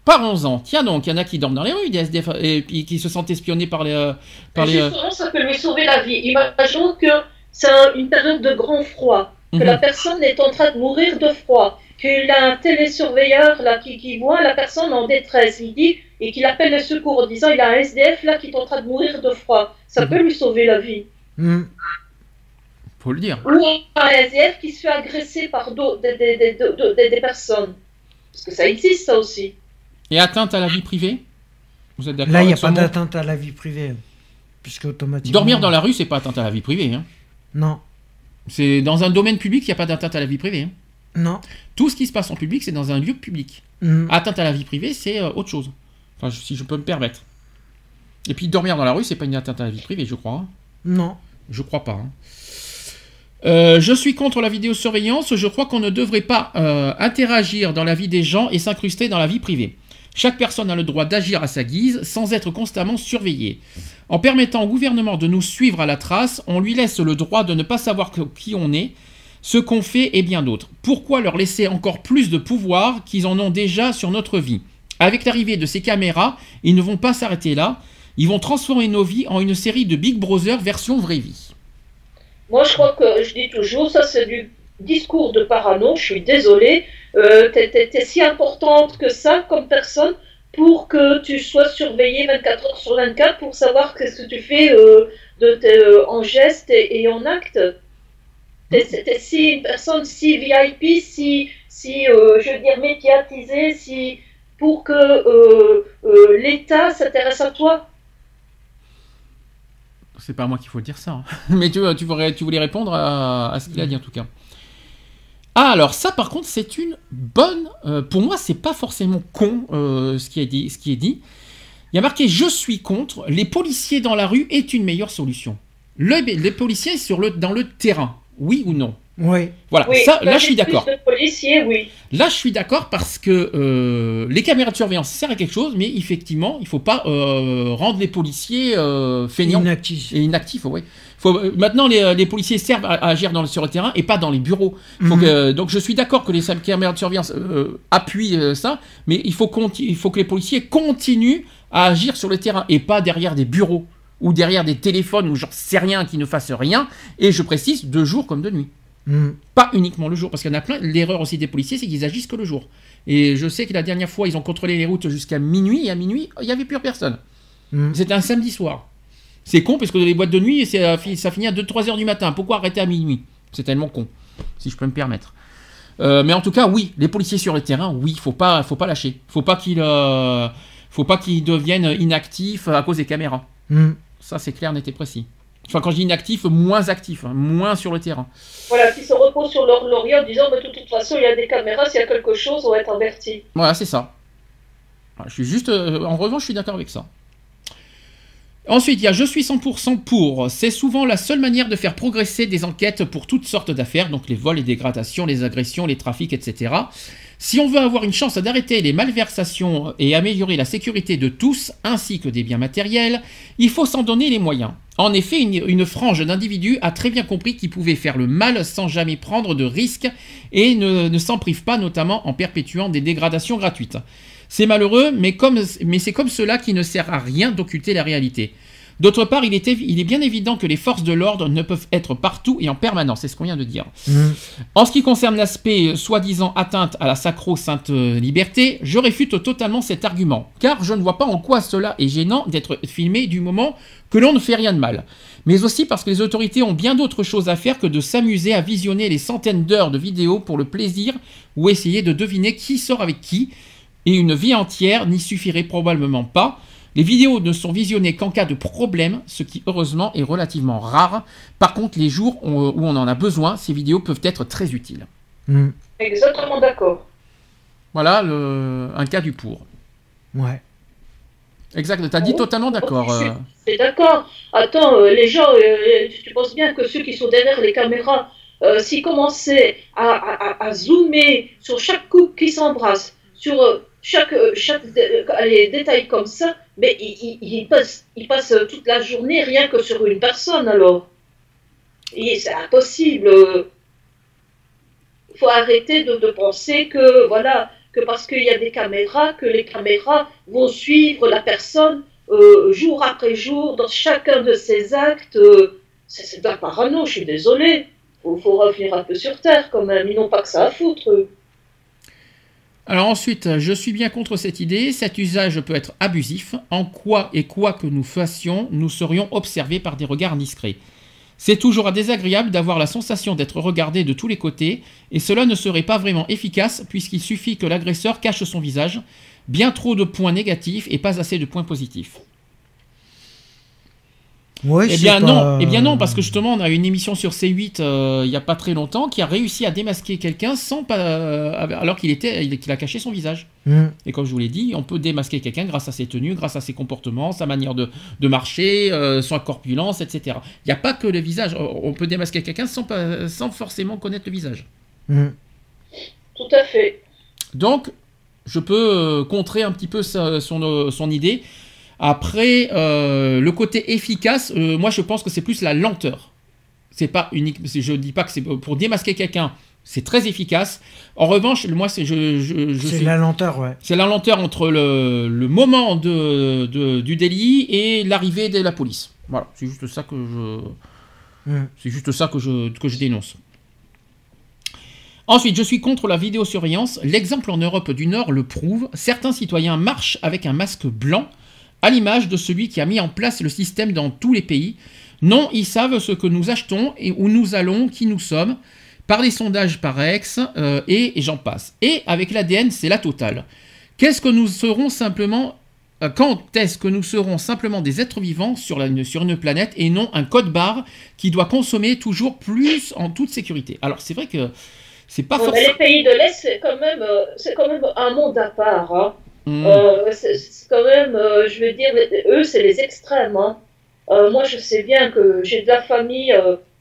Parlons-en. Tiens donc, il y en a qui dorment dans les rues, des SDF, et qui se sentent espionnés par les... euh, par les euh, Justement, ça peut lui sauver la vie. Imaginons que c'est un- une période de grand froid, que Mhm. la personne est en train de mourir de froid, qu'il a un télésurveilleur là qui, qui voit la personne en détresse, il dit et qu'il appelle les secours en disant il y a un SDF là qui est en train de mourir de froid. Ça Mhm. peut lui sauver la vie. Mhm. faut le dire. Ou un SDF qui se fait agresser par des, des- des- des- des- des personnes. Parce que ça existe, ça aussi. Et atteinte à la vie privée? Vous êtes d'accord Là, il n'y a pas d'atteinte à la vie privée. Puisque automatiquement. Dormir dans la rue, c'est pas atteinte à la vie privée. hein. Non, C'est dans un domaine public, il n'y a pas d'atteinte à la vie privée. hein. non. Tout ce qui se passe en public, c'est dans un lieu public. Mm. Atteinte à la vie privée, c'est euh, autre chose. Enfin, si je peux me permettre. Et puis dormir dans la rue, c'est pas une atteinte à la vie privée, je crois. hein. Non. Je crois pas. hein. Euh, je suis contre la vidéosurveillance. Je crois qu'on ne devrait pas euh, interagir dans la vie des gens et s'incruster dans la vie privée. Chaque personne a le droit d'agir à sa guise sans être constamment surveillée. En permettant au gouvernement de nous suivre à la trace, on lui laisse le droit de ne pas savoir qui on est, ce qu'on fait et bien d'autres. Pourquoi leur laisser encore plus de pouvoir qu'ils en ont déjà sur notre vie? Avec l'arrivée de ces caméras, ils ne vont pas s'arrêter là. Ils vont transformer nos vies en une série de Big Brother version vraie vie. Moi, je crois que je dis toujours, ça c'est du discours de parano, je suis désolée. Euh, si importante que ça comme personne pour que tu sois surveillée 24 heures sur 24 pour savoir qu'est-ce que tu fais euh, de tes- euh, en geste et, et en acte. T'es, t'es si une personne si VIP, si, si euh, je veux dire médiatisée, si pour que l'État s'intéresse à toi. C'est pas à moi qu'il faut dire ça. hein. Mais tu, tu, voulais, tu voulais répondre à, à ce qu'il a dit en tout cas. Ah, alors ça par contre, c'est une bonne. euh, pour moi, c'est pas forcément con euh, ce, qui est dit, ce qui est dit. Il y a marqué Je suis contre, les policiers dans la rue est une meilleure solution. Le- les policiers sur le, dans le terrain, oui ou non? Oui. Voilà, Oui, ça, là je suis d'accord. oui. Là, je suis d'accord parce que euh, les caméras de surveillance servent à quelque chose, mais effectivement, il faut pas euh, rendre les policiers euh, feignants Inactif. et inactifs. Ouais. Faut, euh, maintenant, les, les policiers servent à, à agir dans sur le terrain et pas dans les bureaux. Faut Mhm. que- donc, je suis d'accord que les caméras de surveillance euh, appuient euh, ça, mais il faut, conti- il faut que les policiers continuent à agir sur le terrain et pas derrière des bureaux ou derrière des téléphones ou j'en sais rien qui ne fassent rien. Et je précise, de jour comme de nuit. Mm. Pas uniquement le jour, parce qu'il y en a plein. L'erreur aussi des policiers, c'est qu'ils agissent que le jour. Et je sais que la dernière fois, ils ont contrôlé les routes jusqu'à minuit, et à minuit, il n'y avait plus personne. Mm. C'était un samedi soir. C'est con, parce que les boîtes de nuit, c'est, euh, ça finit à 2-3 heures du matin. Pourquoi arrêter à minuit? C'est tellement con, si je peux me permettre. Euh, mais en tout cas, oui, les policiers sur le terrain, oui, faut pas, faut pas lâcher. Faut pas qu'ils, euh, faut pas qu'ils deviennent inactifs à cause des caméras. Mm. Ça, c'est clair, net et précis. Enfin, quand je dis inactifs, moins actifs, hein, moins sur le terrain. Voilà, qui se reposent sur leur laurier en disant, mais de toute façon, il y a des caméras, s'il y a quelque chose, on va être averti. Voilà, c'est ça. Je suis juste. en revanche, je suis d'accord avec ça. Ensuite, il y a Je suis 100% pour. C'est souvent la seule manière de faire progresser des enquêtes pour toutes sortes d'affaires, donc les vols, les dégradations, les agressions, les trafics, etc. Si on veut avoir une chance d'arrêter les malversations et améliorer la sécurité de tous, ainsi que des biens matériels, il faut s'en donner les moyens. En effet, une, frange d'individus a très bien compris qu'ils pouvaient faire le mal sans jamais prendre de risques et ne, ne s'en privent pas, notamment en perpétuant des dégradations gratuites. C'est malheureux, mais, comme, mais c'est comme cela qui ne sert à rien d'occulter la réalité. D'autre part, il est, évi- il est bien évident que les forces de l'ordre ne peuvent être partout et en permanence, c'est ce qu'on vient de dire. Mm. En ce qui concerne l'aspect euh, soi-disant atteinte à la sacro-sainte euh, liberté, je réfute totalement cet argument, car je ne vois pas en quoi cela est gênant d'être filmé du moment que l'on ne fait rien de mal. Mais aussi parce que les autorités ont bien d'autres choses à faire que de s'amuser à visionner les centaines d'heures de vidéos pour le plaisir ou essayer de deviner qui sort avec qui, et une vie entière n'y suffirait probablement pas. Les vidéos ne sont visionnées qu'en cas de problème, ce qui heureusement est relativement rare. Par contre, les jours où on en a besoin, ces vidéos peuvent être très utiles. Mm. Exactement d'accord. Voilà le- un cas du pour. Ouais. Exact, t'as dit totalement d'accord. euh. C'est d'accord. Attends, euh, les gens, euh, tu penses bien que ceux qui sont derrière les caméras, euh, s'ils commençaient à, à- zoomer sur chaque couple qui s'embrasse, sur chaque, euh, chaque euh, les détails comme ça, mais passent, ils passent euh, toute la journée rien que sur une personne alors. C'est impossible. Il faut arrêter de, de penser que voilà que parce qu'il y a des caméras, que les caméras vont suivre la personne euh, jour après jour dans chacun de ses actes. c'est de parano, je suis désolé. Faut, faut revenir un peu sur terre quand même. Ils n'ont pas que ça à foutre. eux. Alors ensuite, euh, je suis bien contre cette idée. Cet usage peut être abusif. En quoi et quoi que nous fassions, nous serions observés par des regards discrets. C'est toujours désagréable d'avoir la sensation d'être regardé de tous les côtés, et cela ne serait pas vraiment efficace puisqu'il suffit que l'agresseur cache son visage. Bien trop de points négatifs et pas assez de points positifs. Ouais, Eh bien pas- non, eh bien non, parce que justement on a une émission sur C8 euh, il y a pas très longtemps qui a réussi à démasquer quelqu'un sans pas, euh, alors qu'il était, il- qu'il a caché son visage. Hum. Et comme je vous l'ai dit, on peut démasquer quelqu'un grâce à ses tenues, grâce à ses comportements, sa manière de, de marcher, euh, sa corpulence, etc. Il n'y a pas que le visage. On peut démasquer quelqu'un sans, pas- sans forcément connaître le visage. Hum. Tout à fait. Donc, je peux euh, contrer un petit peu sa- son, euh, son idée. Après, euh, le côté efficace, euh, moi je pense que c'est plus la lenteur. C'est pas unique. Je dis pas que c'est pour démasquer quelqu'un, c'est très efficace. En revanche, moi c'est je, je, je C'est la lenteur, ouais. c'est la lenteur entre le, le moment de, de- du délit et l'arrivée de la police. Voilà, c'est juste ça que je, Hum. c'est juste ça que je, que je dénonce. Ensuite, je suis contre la vidéosurveillance. L'exemple en Europe du Nord le prouve. Certains citoyens marchent avec un masque blanc, à l'image de celui qui a mis en place le système dans tous les pays. Non, ils savent ce que nous achetons et où nous allons, qui nous sommes, par les sondages par ex, euh, et, et j'en passe. Et avec l'ADN, c'est la totale. Qu'est-ce que nous serons simplement euh, quand est-ce que nous serons simplement des êtres vivants sur, la- sur une planète et non un code barre qui doit consommer toujours plus en toute sécurité? Alors c'est vrai que c'est pas mais forcément... les pays de l'Est, c'est quand même, euh, c'est quand même un monde à part. hein. Hmm. Euh, c'est quand même, euh, je veux dire, eux, c'est les extrêmes. hein. Euh, moi, je sais bien que j'ai de la famille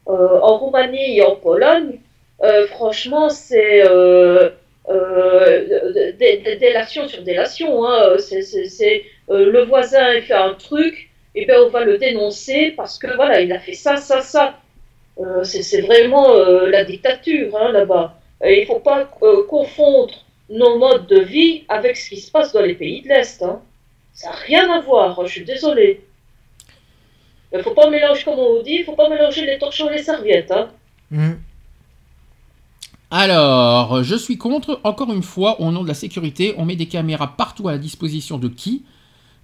en Roumanie et en Pologne. Franchement, c'est délation sur délation. Hein. C'est, le voisin il fait un truc, et ben on va le dénoncer parce que voilà, il a fait ça, ça, ça. C'est, vraiment la dictature hein, là-bas. Il faut pas confondre nos modes de vie avec ce qui se passe dans les pays de l'Est. hein. Ça n'a rien à voir, je suis désolée. Il faut pas mélanger, comme on dit, faut pas mélanger les torchons et les serviettes. Hein. Hum. Alors, je suis contre, encore une fois, au nom de la sécurité, on met des caméras partout à la disposition de qui?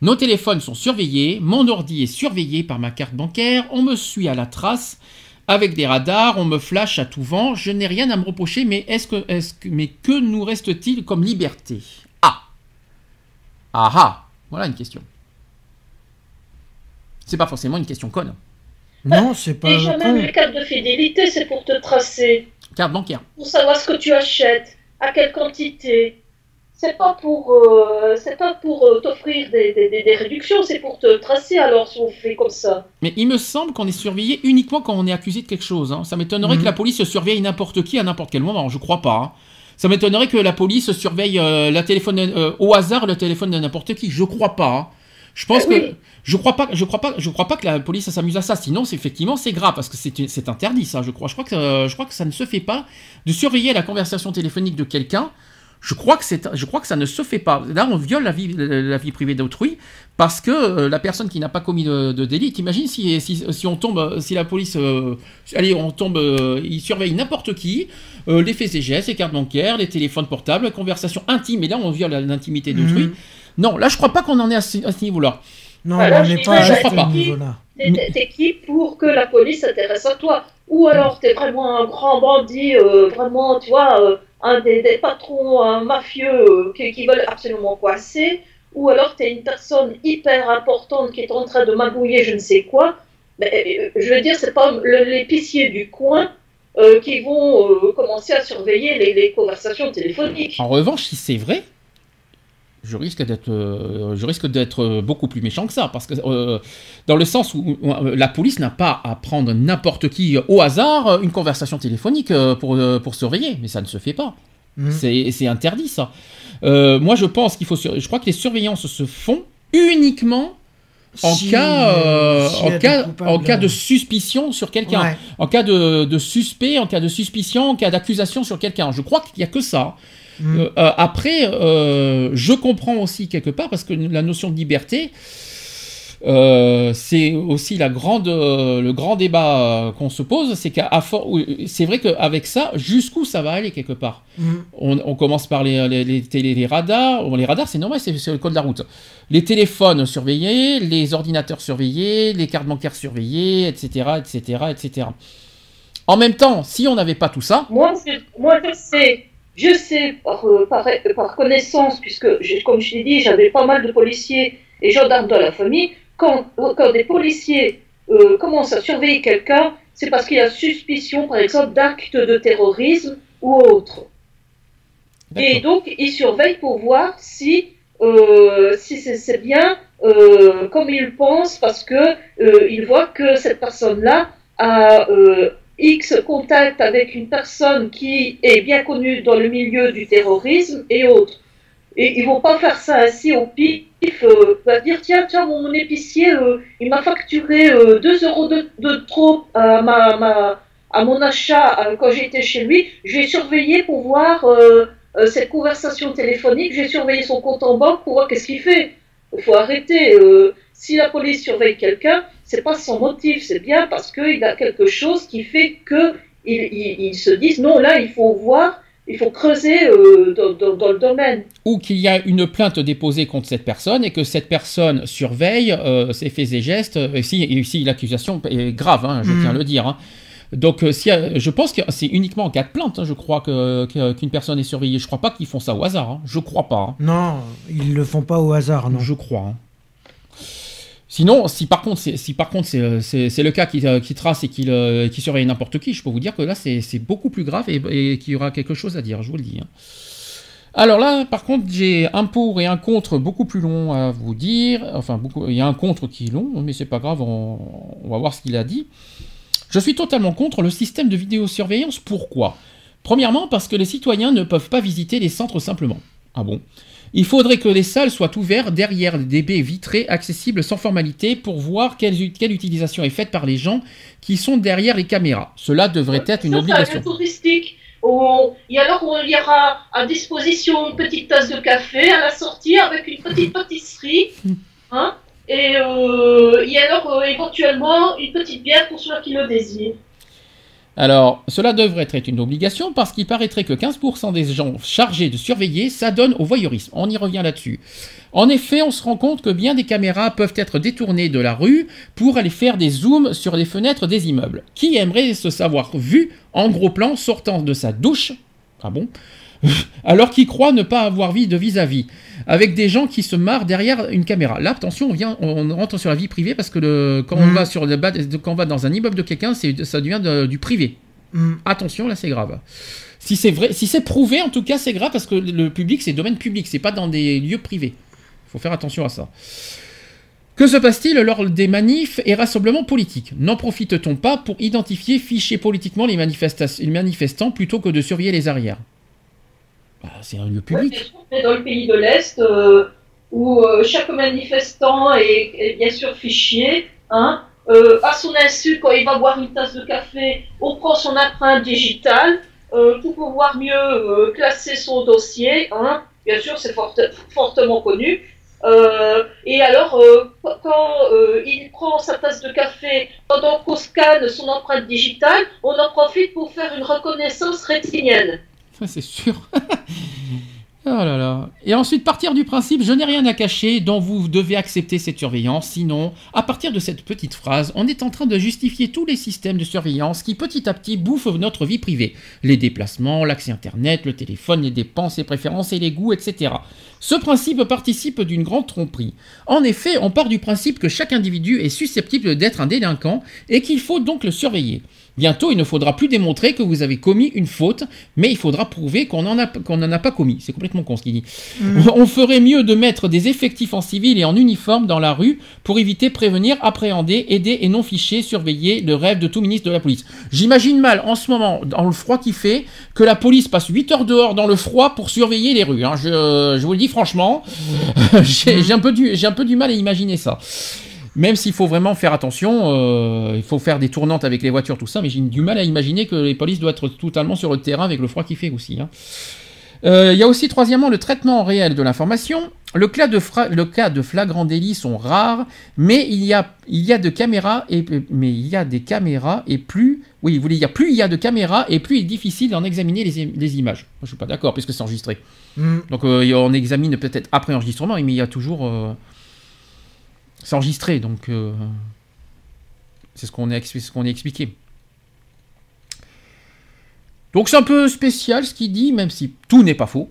Nos téléphones sont surveillés, mon ordi est surveillé par ma carte bancaire, on me suit à la trace avec des radars, on me flash à tout vent, je n'ai rien à me reprocher, mais est-ce que, est-ce que, mais que nous reste-t-il comme liberté? Ah Ah ah Voilà une question. C'est pas forcément une question conne. Non, c'est pas même con. les cartes de fidélité, c'est pour te tracer, Carte bancaire. pour savoir ce que tu achètes, à quelle quantité. C'est pas pour, euh, c'est pas pour euh, t'offrir des, des- des- des réductions, c'est pour te tracer alors si on fait comme ça. Mais il me semble qu'on est surveillé uniquement quand on est accusé de quelque chose. hein. Ça m'étonnerait Mhm. que la police surveille n'importe qui à n'importe quel moment. Je crois pas. hein. Ça m'étonnerait que la police surveille euh, la téléphone euh, au hasard le téléphone de n'importe qui. Je crois pas. hein. Je pense Ah que oui. je crois pas. Je crois pas. Je crois pas que la police s'amuse à ça. Sinon, c'est effectivement c'est grave parce que c'est interdit ça. Je crois. Je crois que euh, je crois que ça ne se fait pas de surveiller la conversation téléphonique de quelqu'un. Je crois que c'est, je crois que ça ne se fait pas. Là, on viole la vie, la vie privée d'autrui parce que euh, la personne qui n'a pas commis de, de délit. T'imagines si, si, si on tombe, euh, si la police, euh, allez, on tombe, euh, il surveille n'importe qui, euh, les faits et gestes, les cartes bancaires, les téléphones portables, les conversations intimes. Et là, on viole l'intimité d'autrui. Mhm. Non, là, je crois pas qu'on en est à ce, à ce niveau-là. Non, Voilà, on je n'est pas à crois ce pas. niveau-là. T'es- qui pour que la police s'intéresse à toi? Ou alors t'es vraiment un grand bandit, euh, vraiment, tu vois, euh, un des, patrons, mafieux euh, qui, veulent absolument coincer Ou alors t'es une personne hyper importante qui est en train de magouiller je ne sais quoi Mais euh, je veux dire, c'est pas l'épicier du coin euh, qui vont commencer à surveiller les, les conversations téléphoniques. En revanche, si c'est vrai, je risque d'être, euh, je risque d'être euh, beaucoup plus méchant que ça, parce que euh, dans le sens où la police n'a pas à prendre n'importe qui au hasard une conversation téléphonique pour, pour surveiller, mais ça ne se fait pas. Mhm. C'est interdit ça. Euh, moi, je pense qu'il faut, je crois que les surveillances se font uniquement en Si- cas, en cas, en cas de suspicion sur quelqu'un, ouais. en cas de, de suspect, en cas de suspicion, en cas d'accusation sur quelqu'un. Je crois qu'il y a que ça. Mhm. Euh, après, euh, je comprends aussi quelque part parce que la notion de liberté, Euh, c'est aussi la grande, euh, le grand débat euh, qu'on se pose, c'est qu'à c'est vrai qu'avec ça, jusqu'où ça va aller quelque part? Mm. on, on commence par les, les, les télé- les radars. Bon, les radars, c'est normal, c'est le code de la route. Les téléphones surveillés, les ordinateurs surveillés, les cartes bancaires surveillées, etc., etc., etc. En même temps, si on n'avait pas tout ça, moi, je sais, je sais par, euh, par, par connaissance, puisque, comme je l'ai dit, j'avais pas mal de policiers et gendarmes dans la famille, quand, quand des policiers euh, commencent à surveiller quelqu'un, c'est parce qu'il y a suspicion, par exemple, d'actes de terrorisme ou autre. Et donc, ils surveillent pour voir si, euh, si c'est bien euh, comme ils pensent, parce que euh, ils voient que cette personne-là a X contact avec une personne qui est bien connue dans le milieu du terrorisme et autres. Et ils vont pas faire ça ainsi au pif, euh, va dire tiens, tiens, mon, épicier, euh, il m'a facturé euh, 2 euros de, trop à, ma, à mon achat euh, quand j'étais chez lui. Je vais surveiller pour voir euh, cette conversation téléphonique, je vais surveiller son compte en banque pour voir qu'est-ce qu'il fait. Il faut arrêter. si la police surveille quelqu'un, c'est pas sans motif, c'est bien parce qu'il a quelque chose qui fait que ils, ils- ils se disent non, là, il faut voir, il faut creuser euh, dans, dans- dans le domaine. ou qu'il y a une plainte déposée contre cette personne et que cette personne surveille euh, ses faits et gestes, euh, et si, et si l'accusation est grave, hein, je Mhm. tiens à le dire. hein. Donc, si, je pense que c'est uniquement en cas de plainte, hein, je crois, que- que- qu'une personne est surveillée. Je crois pas qu'ils font ça au hasard. hein. Je crois pas. hein. Non, ils le font pas au hasard, non. Je crois. Sinon, si par contre, c'est, euh, le cas qui, euh, qui trace et qui, qui surveille n'importe qui, je peux vous dire que là, c'est, beaucoup plus grave et, qu'il y aura quelque chose à dire, je vous le dis. hein. Alors là, par contre, j'ai un pour et un contre beaucoup plus long à vous dire. Enfin, il y a un contre qui est long, mais c'est pas grave, on va voir ce qu'il a dit. Je suis totalement contre le système de vidéosurveillance. Pourquoi? Premièrement, parce que les citoyens ne peuvent pas visiter les centres simplement. Ah bon? Il faudrait que les salles soient ouvertes derrière des baies vitrées accessibles sans formalité pour voir quelle, quelle utilisation est faite par les gens qui sont derrière les caméras. Cela devrait être une obligation. touristique. et alors, il y aura à disposition une petite tasse de café à la sortie avec une petite pâtisserie. Hein, et, euh, et alors, euh, éventuellement, une petite bière pour ceux qui le désirent. Alors, cela devrait être une obligation parce qu'il paraîtrait que 15% des gens chargés de surveiller s'adonnent au voyeurisme. On y revient là-dessus. En effet, on se rend compte que bien des caméras peuvent être détournées de la rue pour aller faire des zooms sur les fenêtres des immeubles. Qui aimerait se savoir vu en gros plan sortant de sa douche? Ah bon? alors qu'il croit ne pas avoir vie de vis-à-vis, avec des gens qui se marrent derrière une caméra. Là, attention, on, vient, on rentre sur la vie privée parce que le, quand, on va sur le bas, quand on va dans un immeuble de quelqu'un, ça devient de- du privé. Mm. Attention, là, c'est grave. Si c'est vrai, si c'est prouvé, en tout cas, c'est grave parce que le public, c'est domaine public, c'est pas dans des lieux privés. Il faut faire attention à ça. Que se passe-t-il lors des manifs et rassemblements politiques? N'en profite-t-on pas pour identifier, ficher politiquement les manifestants plutôt que de surveiller les arrières? Bah, C'est un lieu public. On est dans le pays de l'Est euh, où euh, chaque manifestant est, est bien sûr fichier. Hein, euh, à son insu, quand il va boire une tasse de café, on prend son empreinte digitale pour pouvoir mieux classer son dossier. Hein. Bien sûr, c'est forte- fortement connu. Euh, et alors, euh, quand euh, il prend sa tasse de café, pendant qu'on scanne son empreinte digitale, on en profite pour faire une reconnaissance rétinienne. C'est sûr. oh. Et ensuite, partir du principe, je n'ai rien à cacher, dont vous devez accepter cette surveillance. Sinon, à partir de cette petite phrase, on est en train de justifier tous les systèmes de surveillance qui, petit à petit, bouffent notre vie privée. Les déplacements, l'accès Internet, le téléphone, les dépenses, les préférences et les goûts, etc. Ce principe participe d'une grande tromperie. En effet, on part du principe que chaque individu est susceptible d'être un délinquant et qu'il faut donc le surveiller. Bientôt, il ne faudra plus démontrer que vous avez commis une faute, mais il faudra prouver qu'on n'en a, qu'on n'en a pas commis. C'est complètement con ce qu'il dit. On ferait mieux de mettre des effectifs en civil et en uniforme dans la rue pour éviter, prévenir, appréhender, aider et non ficher, surveiller le rêve de tout ministre de la police. J'imagine mal en ce moment, dans le froid qui fait, que la police passe 8 heures dehors dans le froid pour surveiller les rues. hein. Je, je vous le dis franchement, j'ai j'ai un, peu du- j'ai un peu du mal à imaginer ça. Même s'il faut vraiment faire attention, euh, il faut faire des tournantes avec les voitures, tout ça, mais j'ai du mal à imaginer que les polices doivent être totalement sur le terrain avec le froid qu'il fait aussi. hein. Euh, Il y a aussi, troisièmement, le traitement réel de l'information. Le cas de, le cas de flagrant délit sont rares, mais il y a, il y a de caméras et mais il y a des caméras et plus, oui, vous voulez dire plus il y a de caméras et plus il est difficile d'en examiner les, les images. Moi, je suis pas d'accord puisque c'est enregistré. Mm. Donc euh, on examine peut-être après enregistrement, mais il y a toujours, euh, c'est enregistré, donc euh, c'est ce qu'on ce est expliqué. Donc c'est un peu spécial ce qu'il dit, même si tout n'est pas faux.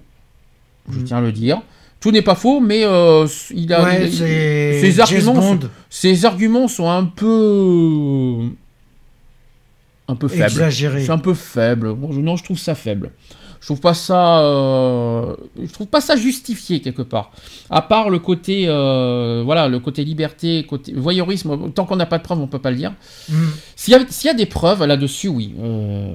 Je Mm. tiens à le dire. Tout n'est pas faux, mais euh, il a, Ouais, il- c'est ses arguments, sont, ses arguments sont un peu, un peu faibles. Exagéré. C'est un peu faible. Bon, je- non, je trouve ça faible. Je trouve pas ça, euh, je trouve pas ça justifié quelque part. À part le côté, euh, voilà, le côté liberté, côté voyeurisme. Tant qu'on n'a pas de preuves, on peut pas le dire. Mm. S'il y, a- s'il y a des preuves là-dessus, oui. Euh,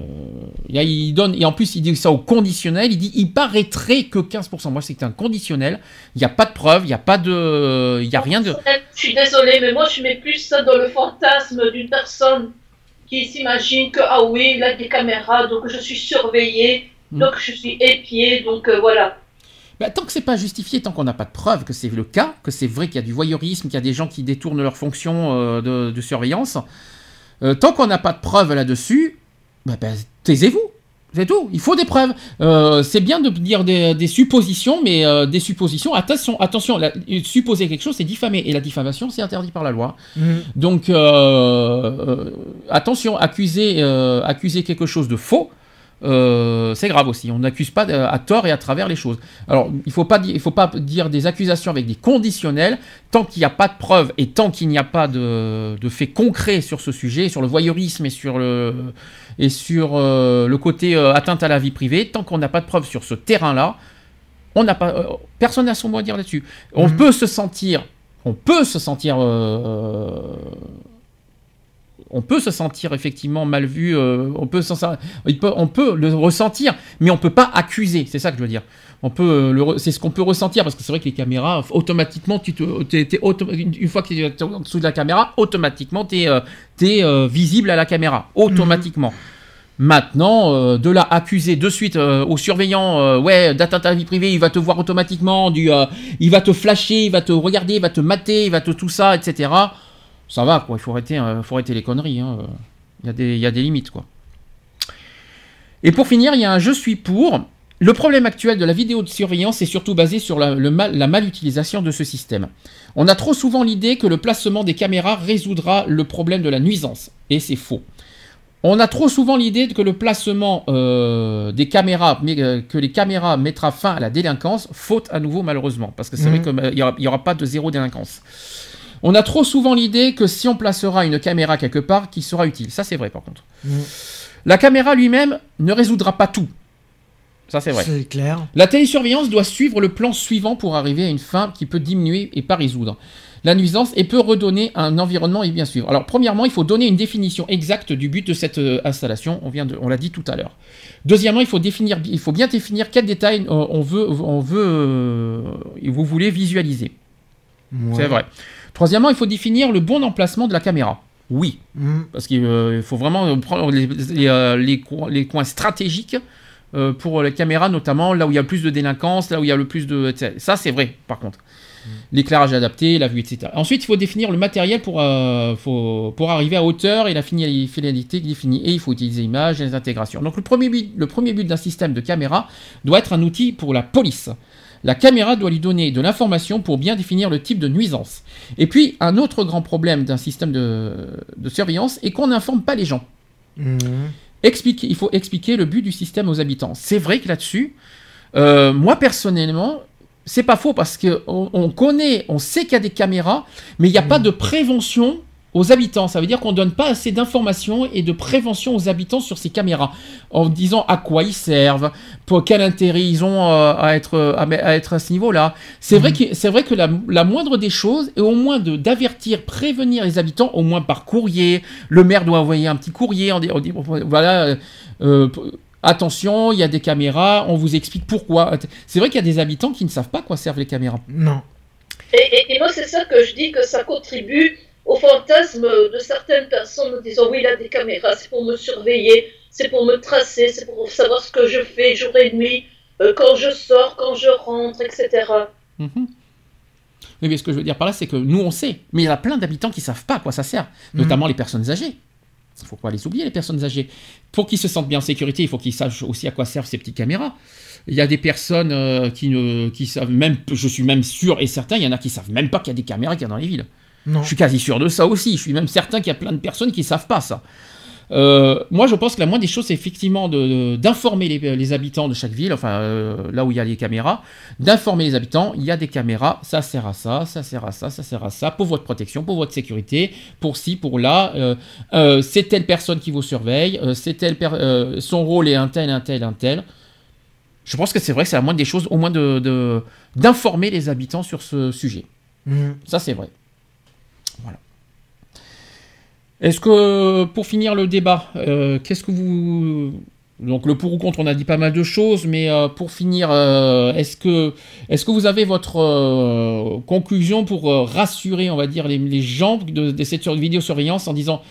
il y a- il donne et en plus il dit ça au conditionnel. Il dit il paraîtrait que 15%. Moi, c'est un conditionnel. Il n'y a pas de preuves. Il n'y a pas de, il y a rien de. Je suis désolée, mais moi je mets plus ça dans le fantasme d'une personne qui s'imagine que ah oui, il a des caméras, donc je suis surveillée, Mm. donc je suis épiée, donc euh, voilà. Bah, tant que c'est pas justifié, tant qu'on n'a pas de preuves que c'est le cas, que c'est vrai qu'il y a du voyeurisme, qu'il y a des gens qui détournent leur fonction euh, de, de surveillance, euh, tant qu'on n'a pas de preuves là-dessus, bah, bah, taisez-vous. C'est tout. Il faut des preuves. Euh, c'est bien de dire des, des suppositions, mais euh, des suppositions. Attention, attention. la- supposer quelque chose, c'est diffamer, et la diffamation, c'est interdit par la loi. Mm. Donc, euh, euh, attention, accuser, euh, accuser quelque chose de faux, euh, c'est grave aussi. On n'accuse pas euh, à tort et à travers les choses. Alors, il ne faut, pas di- il faut pas dire des accusations avec des conditionnels. Tant qu'il n'y a pas de preuves et tant qu'il n'y a pas de, de faits concrets sur ce sujet, sur le voyeurisme et sur le, et sur, euh, le côté euh, atteinte à la vie privée, tant qu'on n'a pas de preuves sur ce terrain-là, on n'a pas, personne n'a son mot à dire là-dessus. On Mhm. peut se sentir, on peut se sentir, on peut se sentir effectivement mal vu, euh, on peut, peut- on peut le ressentir, mais on peut pas accuser. C'est ça que je veux dire. On peut, euh, c'est ce qu'on peut ressentir parce que c'est vrai que les caméras, automatiquement, tu te, t'es- t'es auto- une une fois que tu es en dessous de la caméra, automatiquement, tu es visible à la caméra, automatiquement. Maintenant, euh, de là accuser de suite euh, au surveillant, euh, ouais, d'atteinte à la vie privée, il va te voir automatiquement, du, euh, il va te flasher, il va te regarder, il va te mater, il va te tout ça, etc. Ça va, quoi. Il faut arrêter, euh, faut arrêter les conneries. hein. Il y, a des- il y a des limites, quoi. Et pour finir, il y a un je suis pour. Le problème actuel de la vidéo de surveillance est surtout basé sur la, le mal, la malutilisation de ce système. On a trop souvent l'idée que le placement des caméras résoudra le problème de la nuisance. Et c'est faux. On a trop souvent l'idée que le placement euh, des caméras, mais, euh, que les caméras mettra fin à la délinquance, faute à nouveau malheureusement, parce que c'est vrai Mhm. qu'il n'y aura, il y aura pas de zéro délinquance. On a trop souvent l'idée que si on placera une caméra quelque part, qui sera utile. Ça c'est vrai par contre. Mm. La caméra lui-même ne résoudra pas tout. Ça c'est vrai. C'est clair. La télésurveillance doit suivre le plan suivant pour arriver à une fin qui peut diminuer et pas résoudre la nuisance et peut redonner un environnement et bien suivre. Alors premièrement, il faut donner une définition exacte du but de cette euh, installation. On vient de, on l'a dit tout à l'heure. Deuxièmement, il faut définir, il faut bien définir quels détails euh, on veut, on veut, euh, vous voulez visualiser. Ouais. C'est vrai. Troisièmement, il faut définir le bon emplacement de la caméra. Oui, Mm. parce qu'il euh, faut vraiment prendre les, les, euh, les coins, les coins stratégiques euh, pour les caméras, notamment là où il y a le plus de délinquance, là où il y a le plus de... Ça, c'est vrai, par contre. L'éclairage adapté, la vue, etc. Ensuite, il faut définir le matériel pour, euh, faut- pour arriver à hauteur et la finalité définie. Et il faut utiliser l'image et les intégrations. Donc, le premier but, le premier but d'un système de caméra doit être un outil pour la police. La caméra doit lui donner de l'information pour bien définir le type de nuisance. Et puis, un autre grand problème d'un système de, de surveillance est qu'on n'informe pas les gens. Mm. Expliquer, il faut expliquer le but du système aux habitants. C'est vrai que là-dessus, euh, moi personnellement, c'est pas faux parce que on, on connaît, on sait qu'il y a des caméras, mais il n'y a pas de prévention aux habitants. Ça veut dire qu'on donne pas assez d'informations et de prévention aux habitants sur ces caméras, en disant à quoi ils servent, pour quel intérêt ils ont euh, à être à, me- à être à ce niveau-là. C'est vrai que c'est vrai que la, la moindre des choses est au moins de d'avertir, prévenir les habitants, au moins par courrier. Le maire doit envoyer un petit courrier. On dit, on dit, voilà. euh, euh, Attention, il y a des caméras, on vous explique pourquoi. C'est vrai qu'il y a des habitants qui ne savent pas à quoi servent les caméras. Non. Et, et- et moi, c'est ça que je dis que ça contribue au fantasme de certaines personnes en disant oui, il a des caméras, c'est pour me surveiller, c'est pour me tracer, c'est pour savoir ce que je fais jour et nuit. euh, quand je sors, quand je rentre, etc. Mhm. Oui, mais ce que je veux dire par là, c'est que nous, on sait. Mais il y a plein d'habitants qui savent pas à quoi ça sert. Mhm. Notamment les personnes âgées. Il faut pas les oublier, les personnes âgées. Pour qu'ils se sentent bien en sécurité, il faut qu'ils sachent aussi à quoi servent ces petites caméras. Il y a des personnes euh, qui ne qui savent même, je suis même sûr et certain, il y en a qui savent même pas qu'il y a des caméras qu'il y a dans les villes. Non. Je suis quasi sûr de ça aussi. Je suis même certain qu'il y a plein de personnes qui savent pas ça. Euh, moi, je pense que la moindre des choses, c'est effectivement d'informer les, les habitants de chaque ville, enfin euh, là où il y a les caméras, d'informer les habitants. Il y a des caméras, ça sert à ça, ça sert à ça, ça sert à ça, pour votre protection, pour votre sécurité, pour ci, pour là. Euh, c'est telle personne qui vous surveille, c'est telle son rôle est un tel, un tel, un tel. Je pense que c'est vrai que c'est la moindre des choses, au moins de de- d'informer les habitants sur ce sujet. Mhm. Ça, c'est vrai. Voilà. Est-ce que, pour finir le débat, euh, qu'est-ce que vous... Donc le pour ou contre, on a dit pas mal de choses, mais euh, pour finir, euh, est-ce que, est que vous avez votre conclusion pour rassurer, on va dire, les, les gens de, de cette sur- vidéosurveillance en disant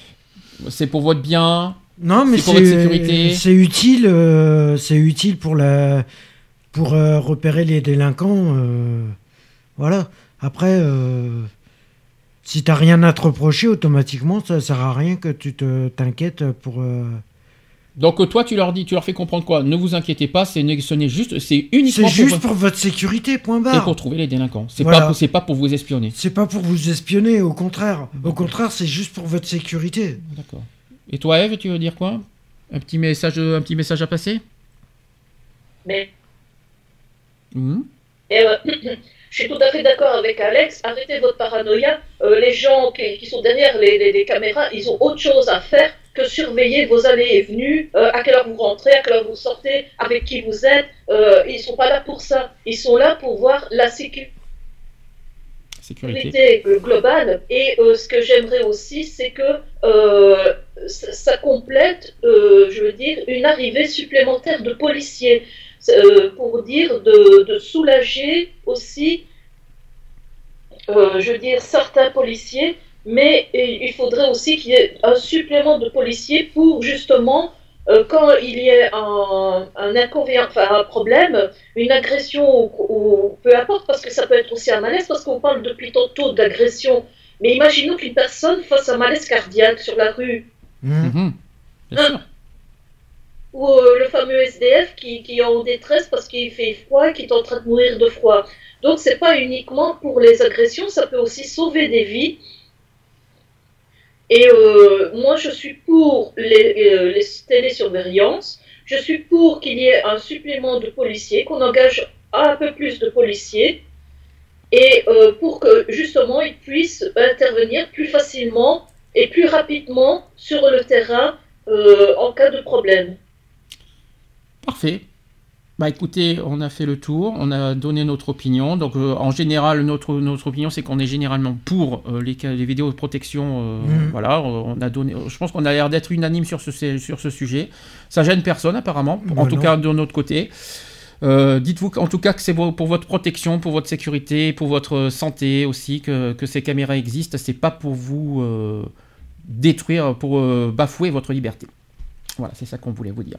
c'est pour votre bien, Non, mais C'est pour votre c'est sécurité. c'est utile, euh, c'est utile pour la pour euh, repérer les délinquants. euh, voilà. Après, si t'as rien à te reprocher, automatiquement, ça sert à rien que tu te t'inquiètes pour. euh, Donc toi, tu leur dis, tu leur fais comprendre quoi? Ne vous inquiétez pas, c'est ce n'est juste, c'est C'est uniquement juste pour, pour votre sécurité, point et barre. pour trouver les délinquants. C'est Voilà. pas, pour- c'est pas pour vous espionner. C'est pas pour vous espionner, au contraire. Au contraire, c'est juste pour votre sécurité. D'accord. Et toi, Eve, tu veux dire quoi? Un petit message, un petit message à passer? Mais Mhm. Et, euh, je suis tout à fait d'accord avec Alex. Arrêtez votre paranoïa. Euh, les gens qui, qui sont derrière les, les- les caméras, ils ont autre chose à faire que surveiller vos allées et venues, euh, à quelle heure vous rentrez, à quelle heure vous sortez, avec qui vous êtes. Euh, ils sont pas là pour ça. Ils sont là pour voir la sécurité Sécurité. globale. Et ce que j'aimerais aussi, c'est que ça, ça complète, je veux dire, une arrivée supplémentaire de policiers. Euh, pour dire de, de soulager aussi, euh, je veux dire, certains policiers, mais il faudrait aussi qu'il y ait un supplément de policiers pour justement, euh, quand il y ait un, un inconvénient, enfin un problème, une agression ou, ou peu importe, parce que ça peut être aussi un malaise, parce qu'on parle depuis tantôt d'agression. Mais imaginons qu'une personne fasse un malaise cardiaque sur la rue, Mhm. Mhm. Bien sûr. Ou euh, le fameux SDF qui, est en détresse parce qu'il fait froid et qui est en train de mourir de froid. Donc c'est pas uniquement pour les agressions, ça peut aussi sauver des vies. Et euh, moi je suis pour les, euh, les télésurveillances, je suis pour qu'il y ait un supplément de policiers, qu'on engage un peu plus de policiers, et pour que justement ils puissent intervenir plus facilement et plus rapidement sur le terrain en cas de problème. Parfait. Bah écoutez, on a fait le tour, on a donné notre opinion. Donc euh, en général, notre, notre opinion, c'est qu'on est généralement pour euh, les, vidéos de protection. euh, Mhm. Voilà, on a donné. Je pense qu'on a l'air d'être unanime sur ce, sur ce sujet. Ça gêne personne apparemment, en Bah tout non. cas de notre côté. Dites-vous en tout cas que c'est pour votre protection, pour votre sécurité, pour votre santé aussi que, que ces caméras existent. C'est pas pour vous détruire, pour bafouer votre liberté. Voilà, c'est ça qu'on voulait vous dire.